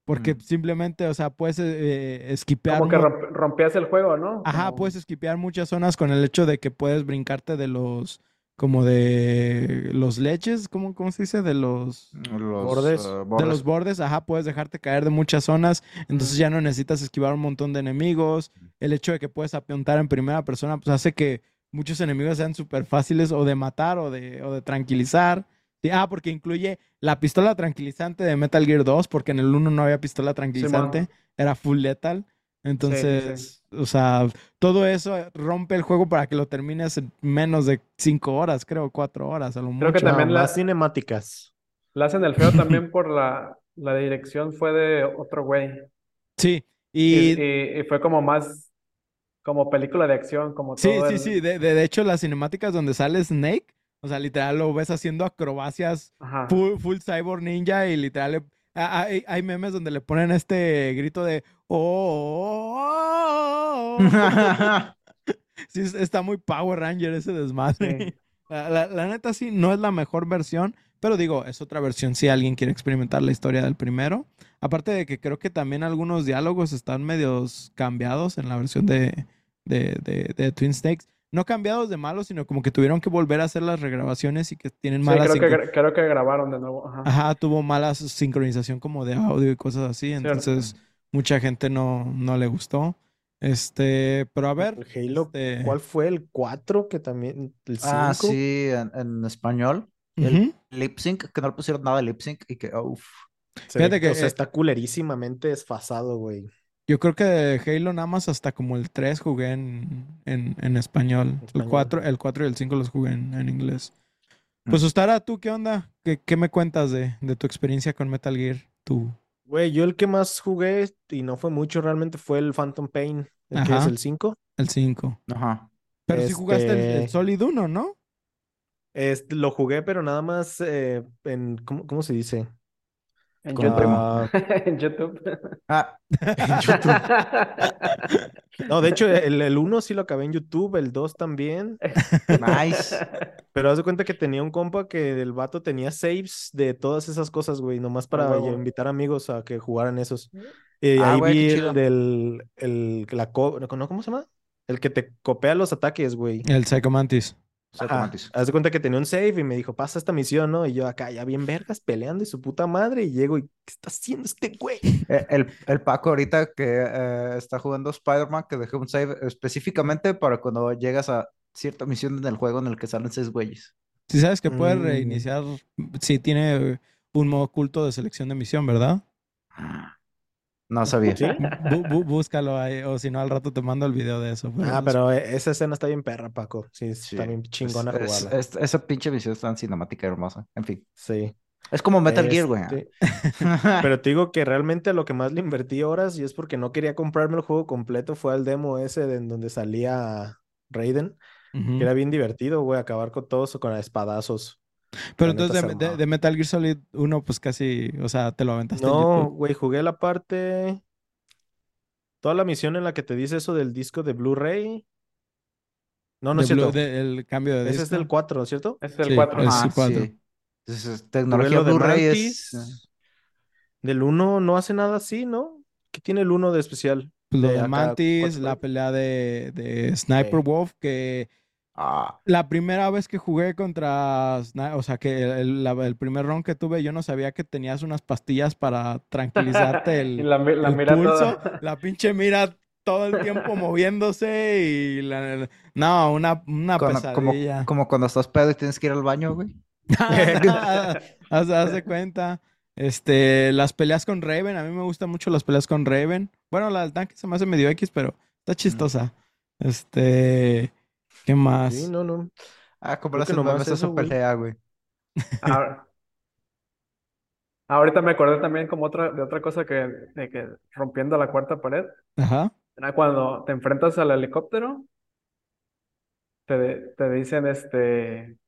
Porque Mm. simplemente, o sea, puedes eh, esquipear Como que un mon- romp- rompías el juego, ¿no? Ajá, Como- puedes esquipear muchas zonas con el hecho de que puedes brincarte de los, como de los leches, ¿cómo, cómo se dice? De los, Los Bordes. uh, de bordes. los bordes, ajá, puedes dejarte caer de muchas zonas, entonces ya no necesitas esquivar un montón de enemigos. El hecho de que puedes apuntar en primera persona, pues hace que muchos enemigos sean súper fáciles o de matar o de, o de tranquilizar. Sí, ah, porque incluye la pistola tranquilizante de Metal Gear 2, porque en el 1 no había pistola tranquilizante, era full lethal. Entonces, o sea, todo eso rompe el juego para que lo termines en menos de 5 horas, creo, 4 horas a lo Creo que también No, la- más cinemáticas. La hacen el feo también por la, la dirección fue de otro güey. Sí, Y, y, y- y fue como más, como película de acción, como sí, todo sí, el- sí. De, de, de hecho, las cinemáticas donde sale Snake, o sea, literal lo ves haciendo acrobacias full, full cyborg ninja y literal le- hay, hay memes donde le ponen este grito de oh, oh, oh, oh". Sí, es- está muy Power Ranger ese desmadre. Sí. La, la- la neta sí, no es la mejor versión, pero digo, es otra versión si alguien quiere experimentar la historia del primero. Aparte de que creo que también algunos diálogos están medios cambiados en la versión de, de, de- de Twin Snakes. no cambiados de malos, sino como que tuvieron que volver a hacer las regrabaciones y que tienen Sí, malas creo que, creo que grabaron de nuevo. Ajá. Ajá, tuvo mala sincronización como de audio y cosas así, Cierto. entonces mucha gente no, no le gustó. Este, pero a ver, El Halo, este, ¿cuál fue el 4 que también el 5? Ah, sí, en, en español. El ujú. lip sync, que no le pusieron nada de lip sync y que, uff. Se ve Fíjate que, o sea, eh, está culerísimamente desfasado, güey. Yo creo que de Halo nada más hasta como el 3 jugué en, en, en español. El Español. 4, el 4 y el 5 los jugué en, en inglés. Mm. Pues Ustara, ¿tú qué onda? ¿Qué, qué me cuentas de, de tu experiencia con Metal Gear? Tú. Güey, yo el que más jugué, y no fue mucho realmente, fue el Phantom Pain, el que es el 5. El 5. Ajá. Pero sí jugaste el, el Este- Solid 1, ¿no? Este, lo jugué, pero nada más eh, en, ¿cómo, cómo se dice? En Con el YouTube. primo. Ah, En YouTube. Ah, en YouTube. No, de hecho, el, el 1 sí lo acabé en YouTube, el 2 también. nice. Pero haz de cuenta que tenía un compa que el vato tenía saves de todas esas cosas, güey, nomás para invitar amigos a que jugaran esos. Y Ah, ahí güey, vi el del, el, la co- no, ¿cómo se llama? El que te copia los ataques, güey. El Psycho Haz de cuenta que tenía un save y me dijo, pasa esta misión, ¿no? Y yo acá ya bien vergas peleando y su puta madre y llego y ¿qué está haciendo este güey? Eh, El, el Paco ahorita que eh, está jugando Spider-Man, que dejé un save específicamente para cuando llegas a cierta misión en el juego en el que salen seis güeyes. Si sabes que puedes Mm. reiniciar, si tiene un modo oculto de selección de misión, ¿verdad? No sabía. ¿Sí? Bú- bú- búscalo ahí, o si no, al rato te mando el video de eso. Ah, pero eh, esa escena está bien perra, Paco. Sí, Sí. está bien chingona Es- es- jugarla. es- esa pinche misión es tan cinemática y hermosa. En fin. Sí. Es como Metal Gear, güey. Este, Pero te digo que realmente lo que más le invertí horas y es porque no quería comprarme el juego completo fue al demo ese de en donde salía Raiden, que era bien divertido, güey, acabar con todos con espadazos. Pero entonces de, de- de Metal Gear Solid 1, pues casi, o sea, te lo aventaste en No, güey, jugué la parte. Toda la misión en la que te dice eso del disco de Blu-ray. No, no De es cierto. Blue- el cambio de Ese es disco. del 4, ¿cierto? Es el Sí, 4. es- Ajá, cuatro. sí. Entonces, tecnología lo de Blu-ray Mantis. es... Del 1 no hace nada así, ¿no? ¿Qué tiene el 1 de especial? Pues lo de de Mantis, la pelea de, de Sniper Sí. Wolf, que Ah, la primera vez que jugué contra, o sea, que el, primer round que tuve, yo no sabía que tenías unas pastillas para tranquilizarte el, la, mi- la el mira pulso, toda. la pinche mira todo el tiempo moviéndose y la, no, una, una como, pesadilla. como cuando estás pedo y tienes que ir al baño, güey. Haz, haz de cuenta. Este, las peleas con Raven, a mí me gustan mucho las peleas con Raven. Bueno, la del tanque se me hace medio X, pero está chistosa. Este, ¿qué más? Sí, no, no. Ah, nomás memes a eso, güey. pelea, güey. Ahora- Ahorita me acordé también como otra, de otra cosa que, de que rompiendo la cuarta pared, Ajá. era cuando te enfrentas al helicóptero, te, te dicen este,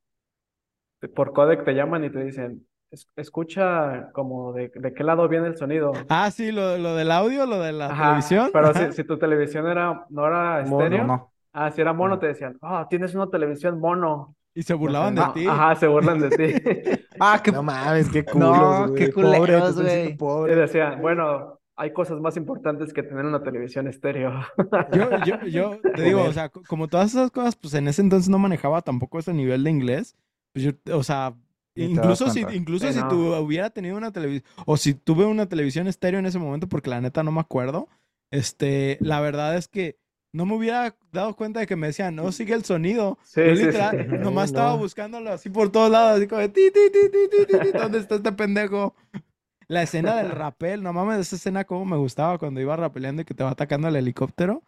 por codec te llaman y te dicen, "Es- escucha como de, de qué lado viene el sonido. Ah, sí, lo, lo del audio, lo de la Ajá, televisión. pero Ajá. si, si tu televisión era, no era Mono. estéreo, No. Ah, si era mono, te decían, ah, tienes una televisión mono. Y se burlaban de Ah, ti. Ajá, se burlan de ti. Ah, qué... No mames, qué No, culos, qué güey. Pobre, te culeros, güey. Y pobre. decían, bueno, hay cosas más importantes que tener una televisión estéreo. Yo, yo, yo te digo, o sea, co- como todas esas cosas, pues en ese entonces no manejaba tampoco ese nivel de inglés. Pues yo, o sea, incluso si, incluso Sí, si no. tu hubiera tenido una televisión, o si tuve una televisión estéreo en ese momento, porque la neta no me acuerdo, este, la verdad es que no me hubiera dado cuenta de que me decían, no, sigue el sonido. Sí, Yo literal, sí. nomás No. estaba buscándolo así por todos lados, así como de ti, ti, ti, ti, ti, ti, ti, ¿dónde está este pendejo? La escena del rapel, no mames, esa escena como me gustaba cuando iba rapeleando y que te va atacando el helicóptero.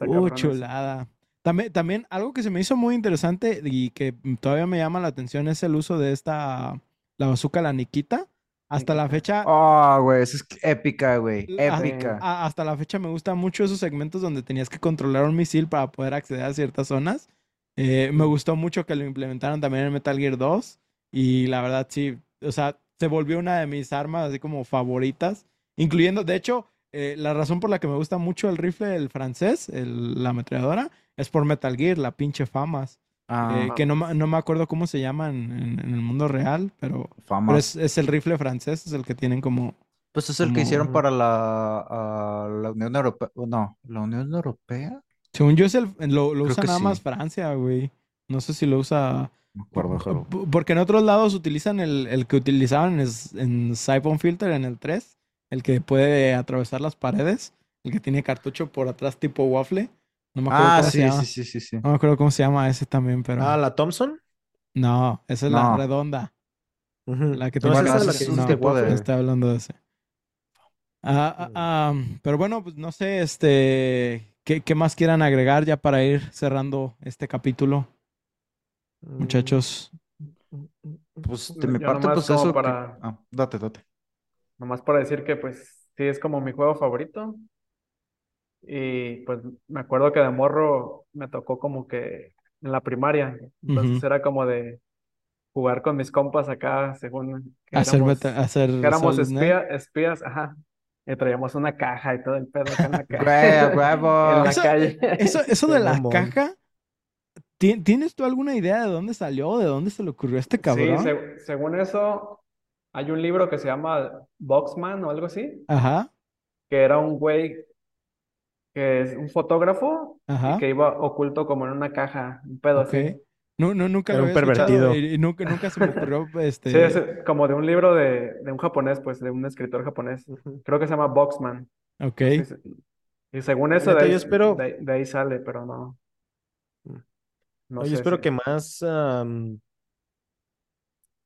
Uh, chulada. También, también algo que se me hizo muy interesante y que todavía me llama la atención es el uso de esta, la bazooka, la Nikita. Hasta la fecha, Oh, güey, esa es épica, güey. Ah, Épica. a- hasta la fecha me gustan mucho esos segmentos donde tenías que controlar un misil para poder acceder a ciertas zonas. Eh, me gustó mucho que lo implementaron también en Metal Gear 2 y la verdad sí, o sea, se volvió una de mis armas así como favoritas, incluyendo, de hecho, eh, la razón por la que me gusta mucho el rifle, el francés, el- la ametralladora, es por Metal Gear, la pinche Famas, Ah, eh, que no, no me acuerdo cómo se llama en, el mundo real, pero, fama. pero es, es el rifle francés, es el que tienen como... Pues es el que hicieron para la, ah, la Unión Europea. No, la Unión Europea. Según yo, es el, lo, usa nada sí. más Francia, güey. No sé si lo usa. No me acuerdo, pero- Porque en otros lados utilizan el, el que utilizaban en, s- en Siphon Filter en el 3, el que puede atravesar las paredes, el que tiene cartucho por atrás tipo waffle. No me acuerdo Ah, cómo se llama. sí, sí, sí, sí. No me acuerdo cómo se llama ese también, pero. Ah, la Thompson. No, esa es la No. redonda. Ujú. La que No, tiene esa es la que es un dice tipo de- waffle. Estoy hablando de ese. Ah, ah, ah, pero bueno, pues no sé, este, ¿qué, qué más quieran agregar ya para ir cerrando este capítulo, Mm. muchachos? Pues de mi Yo parte, pues eso. que- para- Ah, date, date. Nomás para decir que pues sí es como mi juego favorito. Y pues me acuerdo que de morro me tocó como que en la primaria. Entonces era como de jugar con mis compas acá, según que Hacer, éramos, beta- hacer que éramos Solid Snake. espía- espías, ajá. Y traíamos una caja y todo el pedo acá en la calle. En la Eso- calle. Eso, eso de la caja, ¿ti- ¿tienes tú alguna idea de dónde salió? ¿De dónde se le ocurrió a este Sí, cabrón? se- según eso, hay un libro que se llama Boxman o algo así, Ajá, que era un güey que es un fotógrafo y que iba oculto como en una caja, un pedo ok. así. No, no, nunca Era lo un había escuchado pervertido. y, y nunca, nunca se me ocurrió, este... Sí, es como de un libro de, de un japonés, pues, de un escritor japonés. Creo que se llama Boxman. Ok. Y según eso, de ahí, yo espero- de, de ahí sale, pero no. No Oye, sé espero si- que más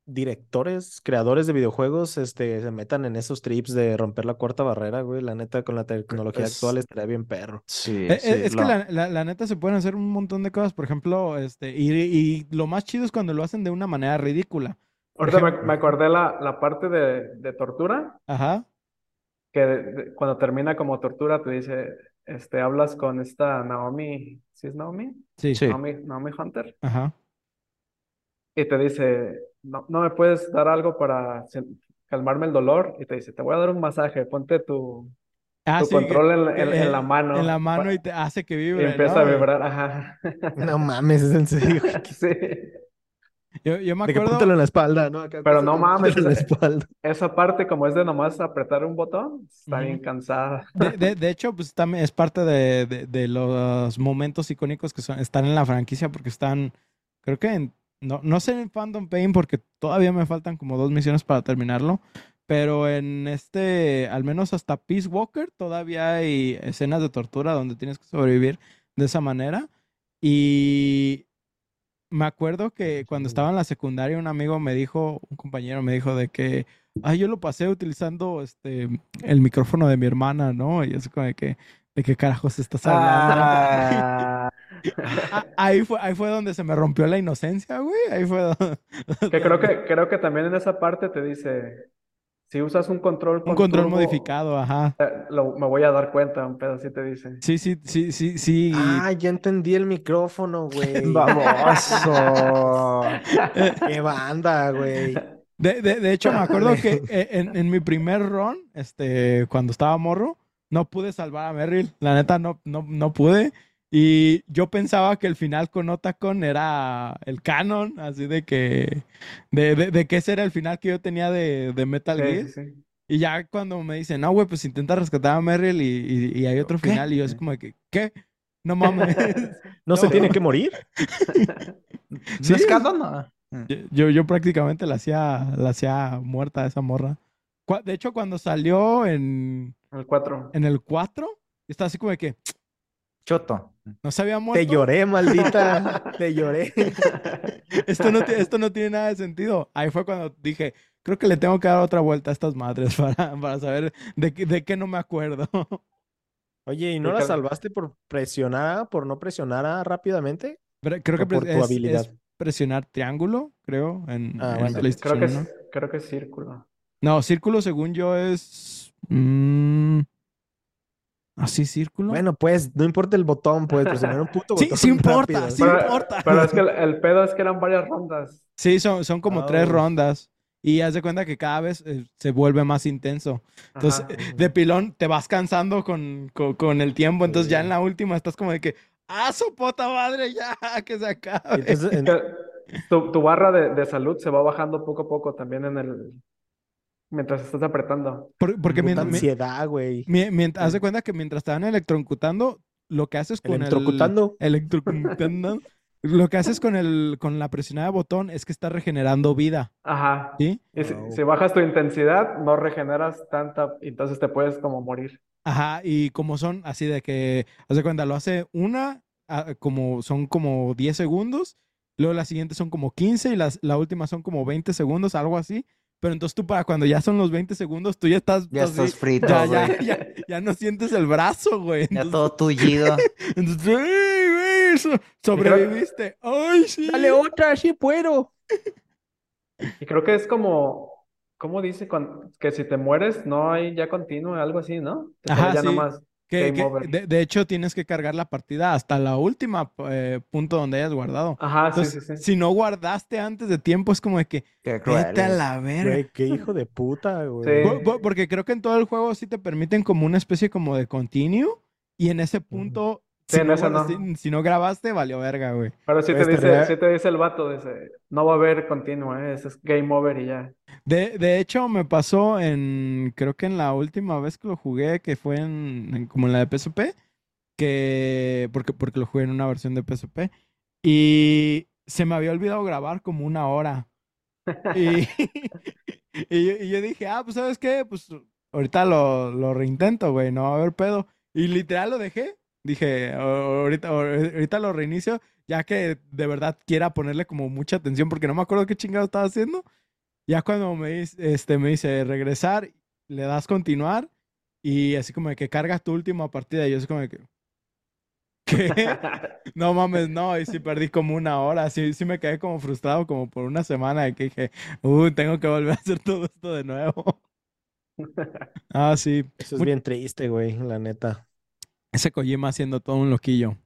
directores, creadores de videojuegos, este, se metan en esos trips de romper la cuarta barrera, güey. La neta, con la tecnología Es- actual estaría bien perro. Sí, Eh, eh, sí, es que la- la, neta se pueden hacer un montón de cosas, por ejemplo, este, y, y lo más chido es cuando lo hacen de una manera ridícula. Ahorita me, me acordé la, la parte de, de tortura, Ajá, que de- de- cuando termina como tortura te dice, este, hablas con esta Naomi, ¿sí es Naomi? sí, Sí. Naomi, Naomi Hunter. ajá. Y te dice, no, no me puedes dar algo para calmarme el dolor. Y te dice, te voy a dar un masaje, ponte tu, Ah, tu sí, que- control en, la- en- que, en eh, la mano. En la mano y te hace que y vibre, empieza ¿no? a vibrar, ajá. No mames, es en serio. Sí. Yo, yo me De que acuerdo, en la espalda, ¿no? Acá, Pero no mames, en la eh, espalda. Esa parte, como es de nomás apretar un botón, está bien cansada. de, de- de hecho, pues también es parte de, de- de los momentos icónicos que son, están en la franquicia porque están, creo que en- no, no sé en Phantom Pain porque todavía me faltan como dos misiones para terminarlo, pero en este, al menos hasta Peace Walker, todavía hay escenas de tortura donde tienes que sobrevivir de esa manera. Y me acuerdo que cuando estaba en la secundaria un amigo me dijo, un compañero me dijo de que, ay, yo lo pasé utilizando este el micrófono de mi hermana, ¿no? Y es como de que, ¿de qué carajos estás hablando? Ah, Ah, ahí fue, ahí fue donde se me rompió la inocencia, güey. Ahí fue donde... Que creo que, creo que también en esa parte te dice, si usas un control Un con control turbo, modificado, ajá. eh, lo- me voy a dar cuenta, un pedo así te dice. Sí, sí, sí, sí, sí. Ah, ya entendí el micrófono, güey. baboso. Qué banda, güey. De, de- de hecho, me acuerdo que eh, en, en mi primer run, este, cuando estaba morro, no pude salvar a Merrill. La neta, no, no, no pude. Y yo pensaba que el final con Otacon era el canon, así de que, de, de, de que ese era el final que yo tenía de, de Metal Sí, Gear. sí, sí. Y ya cuando me dicen, no, güey, pues intenta rescatar a Merrill y, y- y hay otro ¿Qué? final. Y yo es como de que, ¿qué? No mames. ¿No se tiene que morir? Sí. ¿No es canon? No. Yo, yo, yo prácticamente la hacía, la hacía muerta a esa morra. De hecho, cuando salió en, El 4. en el 4, estaba así como de que Choto. no se había muerto. Te lloré, maldita. Te lloré. Esto no, esto no tiene nada de sentido. Ahí fue cuando dije, creo que le tengo que dar otra vuelta a estas madres para, para saber de, qué- de qué no me acuerdo. Oye, ¿y no la salvaste por presionar, por no presionar rápidamente? Pero creo que por pres- tu es- habilidad. es presionar triángulo, creo, en, Ah, en bueno. PlayStation Creo que 1. es, creo que es círculo. No, círculo según yo es... mm, ¿Así círculo? Bueno, pues, no importa el botón, puedes presionar un puto Sí, botón sí importa, rápido. sí Pero, importa. pero es que el, el pedo es que eran varias rondas. Sí, son, son como tres Ah, rondas. Y haz de cuenta que cada vez eh, se vuelve más intenso. Entonces, Ajá. eh, de pilón te vas cansando con, con, con el tiempo. Entonces, ya Sí. en la última estás como de que, ¡ah, su puta madre! Ya, que se acabe. Entonces, en- tu, tu barra de, de salud se va bajando poco a poco también en el... Mientras estás apretando. Por- porque puta ansiedad, güey. haz de cuenta que mientras te van electrocutando, lo que haces con el... Electrocutando. Electrocutando. Lo que haces con el con la presionada de botón es que estás regenerando vida, Ajá. ¿sí? Y si, Wow. si bajas tu intensidad, no regeneras tanta, entonces te puedes como morir. Ajá, y como son así de que, haz de cuenta, lo hace una, ah, como son como 10 segundos, luego las siguientes son como 15 y las, la última son como 20 segundos, algo así. Pero entonces tú para cuando ya son los 20 segunos, tú ya estás, Ya así, estás frito, ya, ya, güey. ya, ya no sientes el brazo, güey. Ya Entonces, todo tullido. entonces, ¡ay, güey! so- sobreviviste. ¡Ay, sí! otra, sí puedo. Y creo que es como, ¿cómo dice? Con- que si te mueres, no hay ya continuo, algo así, ¿no? Te Ajá, ya sí. nomás. Que, que de, de hecho tienes que cargar la partida hasta la última eh, punto donde hayas guardado. Ajá, sí, Entonces, sí, sí. si no guardaste antes de tiempo, es como de que, Qué vete a la verga. Güey, qué hijo de puta, güey. Sí. Por- por- Porque creo que en todo el juego sí te permiten como una especie como de continue y en ese punto, Sí, si, no, no. si- si no grabaste, valió verga, güey. Pero sí te Este, dice, real- sí te dice el vato, dice, no va a haber continuo, ¿eh? Ese es game over y ya. De, de hecho, me pasó en, creo que en la última vez que lo jugué, que fue en, en- como en la de PSP, que, porque, porque lo jugué en una versión de PSP, y se me había olvidado grabar como una hora. Y, y, yo, y yo dije, ah, pues ¿sabes qué? Pues ahorita lo, lo reintento, güey, no va a haber pedo. Y literal lo dejé. Dije, "A- ahorita, ahorita lo reinicio, ya que de verdad quiera ponerle como mucha atención, porque no me acuerdo qué chingado estaba haciendo. Ya cuando me, dice- este, me dice regresar, le das continuar y así como de que cargas tu última partida y yo así como de que... ¿Qué? No mames, no, y sí perdí como una hora, sí, sí me quedé como frustrado como por una semana de que dije, uh, tengo que volver a hacer todo esto de nuevo. Ah, sí, Eso es Mu- bien triste, güey, la neta. Ese Kojima haciendo todo un loquillo.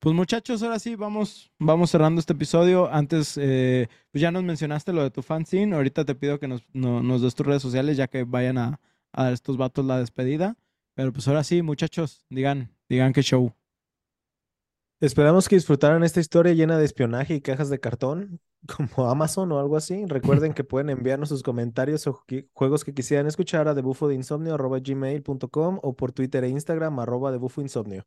Pues muchachos, ahora sí, vamos, vamos cerrando este episodio. Antes, eh, pues ya nos mencionaste lo de tu fanzine. Ahorita te pido que nos, no- nos des tus redes sociales ya que vayan a, a dar estos vatos la despedida. Pero pues ahora sí, muchachos, digan, digan qué show. Esperamos que disfrutaran esta historia llena de espionaje y cajas de cartón, como Amazon o algo así. Recuerden que pueden enviarnos sus comentarios o juegos que quisieran escuchar a debufodeinsomnio.gmail.com o por Twitter e Instagram arroba debufoinsomnio.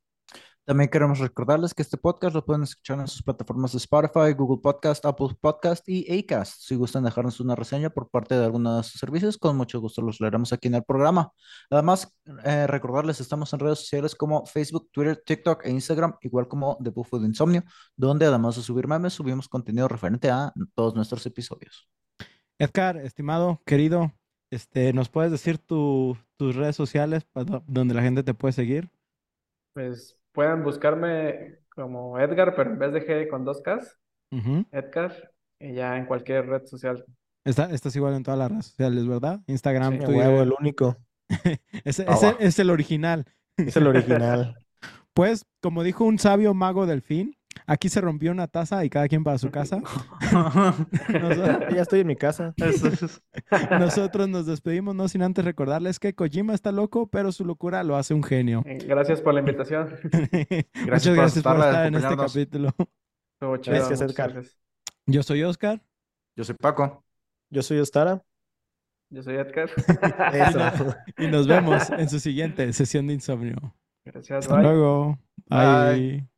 También queremos recordarles que este podcast lo pueden escuchar en sus plataformas de Spotify, Google Podcast, Apple Podcast y Acast. Si gustan dejarnos una reseña por parte de alguno de sus servicios, con mucho gusto los leeremos aquí en el programa. Además, eh, recordarles, estamos en redes sociales como Facebook, Twitter, TikTok e Instagram, igual como The Buffo de Insomnio, donde además de subir memes, subimos contenido referente a todos nuestros episodios. Edgar, estimado, querido, este, ¿nos puedes decir tu- tus redes sociales donde la gente te puede seguir? Pues pueden buscarme como Edgar, pero en vez de G con dos Ks, Ujú. Edgar, y ya en cualquier red social. Está- estás igual en todas las redes sociales, ¿verdad? Instagram, Sí, Twitter. huevo, el único. Ese, Ah, es el original. Es el original. Pues, como dijo un sabio mago del fin, aquí se rompió una taza y cada quien para su casa. Nosotros, ya estoy en mi casa. nosotros nos despedimos, no sin antes recordarles que Kojima está loco, pero su locura lo hace un genio. Eh, Gracias por la invitación. Muchas por gracias por estar en este capítulo. Gracias, muchas Edgar. gracias. Yo soy Oscar. Yo soy Paco. Yo soy Ostara. Yo soy Edgar. Eso. Y nos vemos en su siguiente sesión de insomnio. Gracias, Hasta bye. luego. Bye. Bye.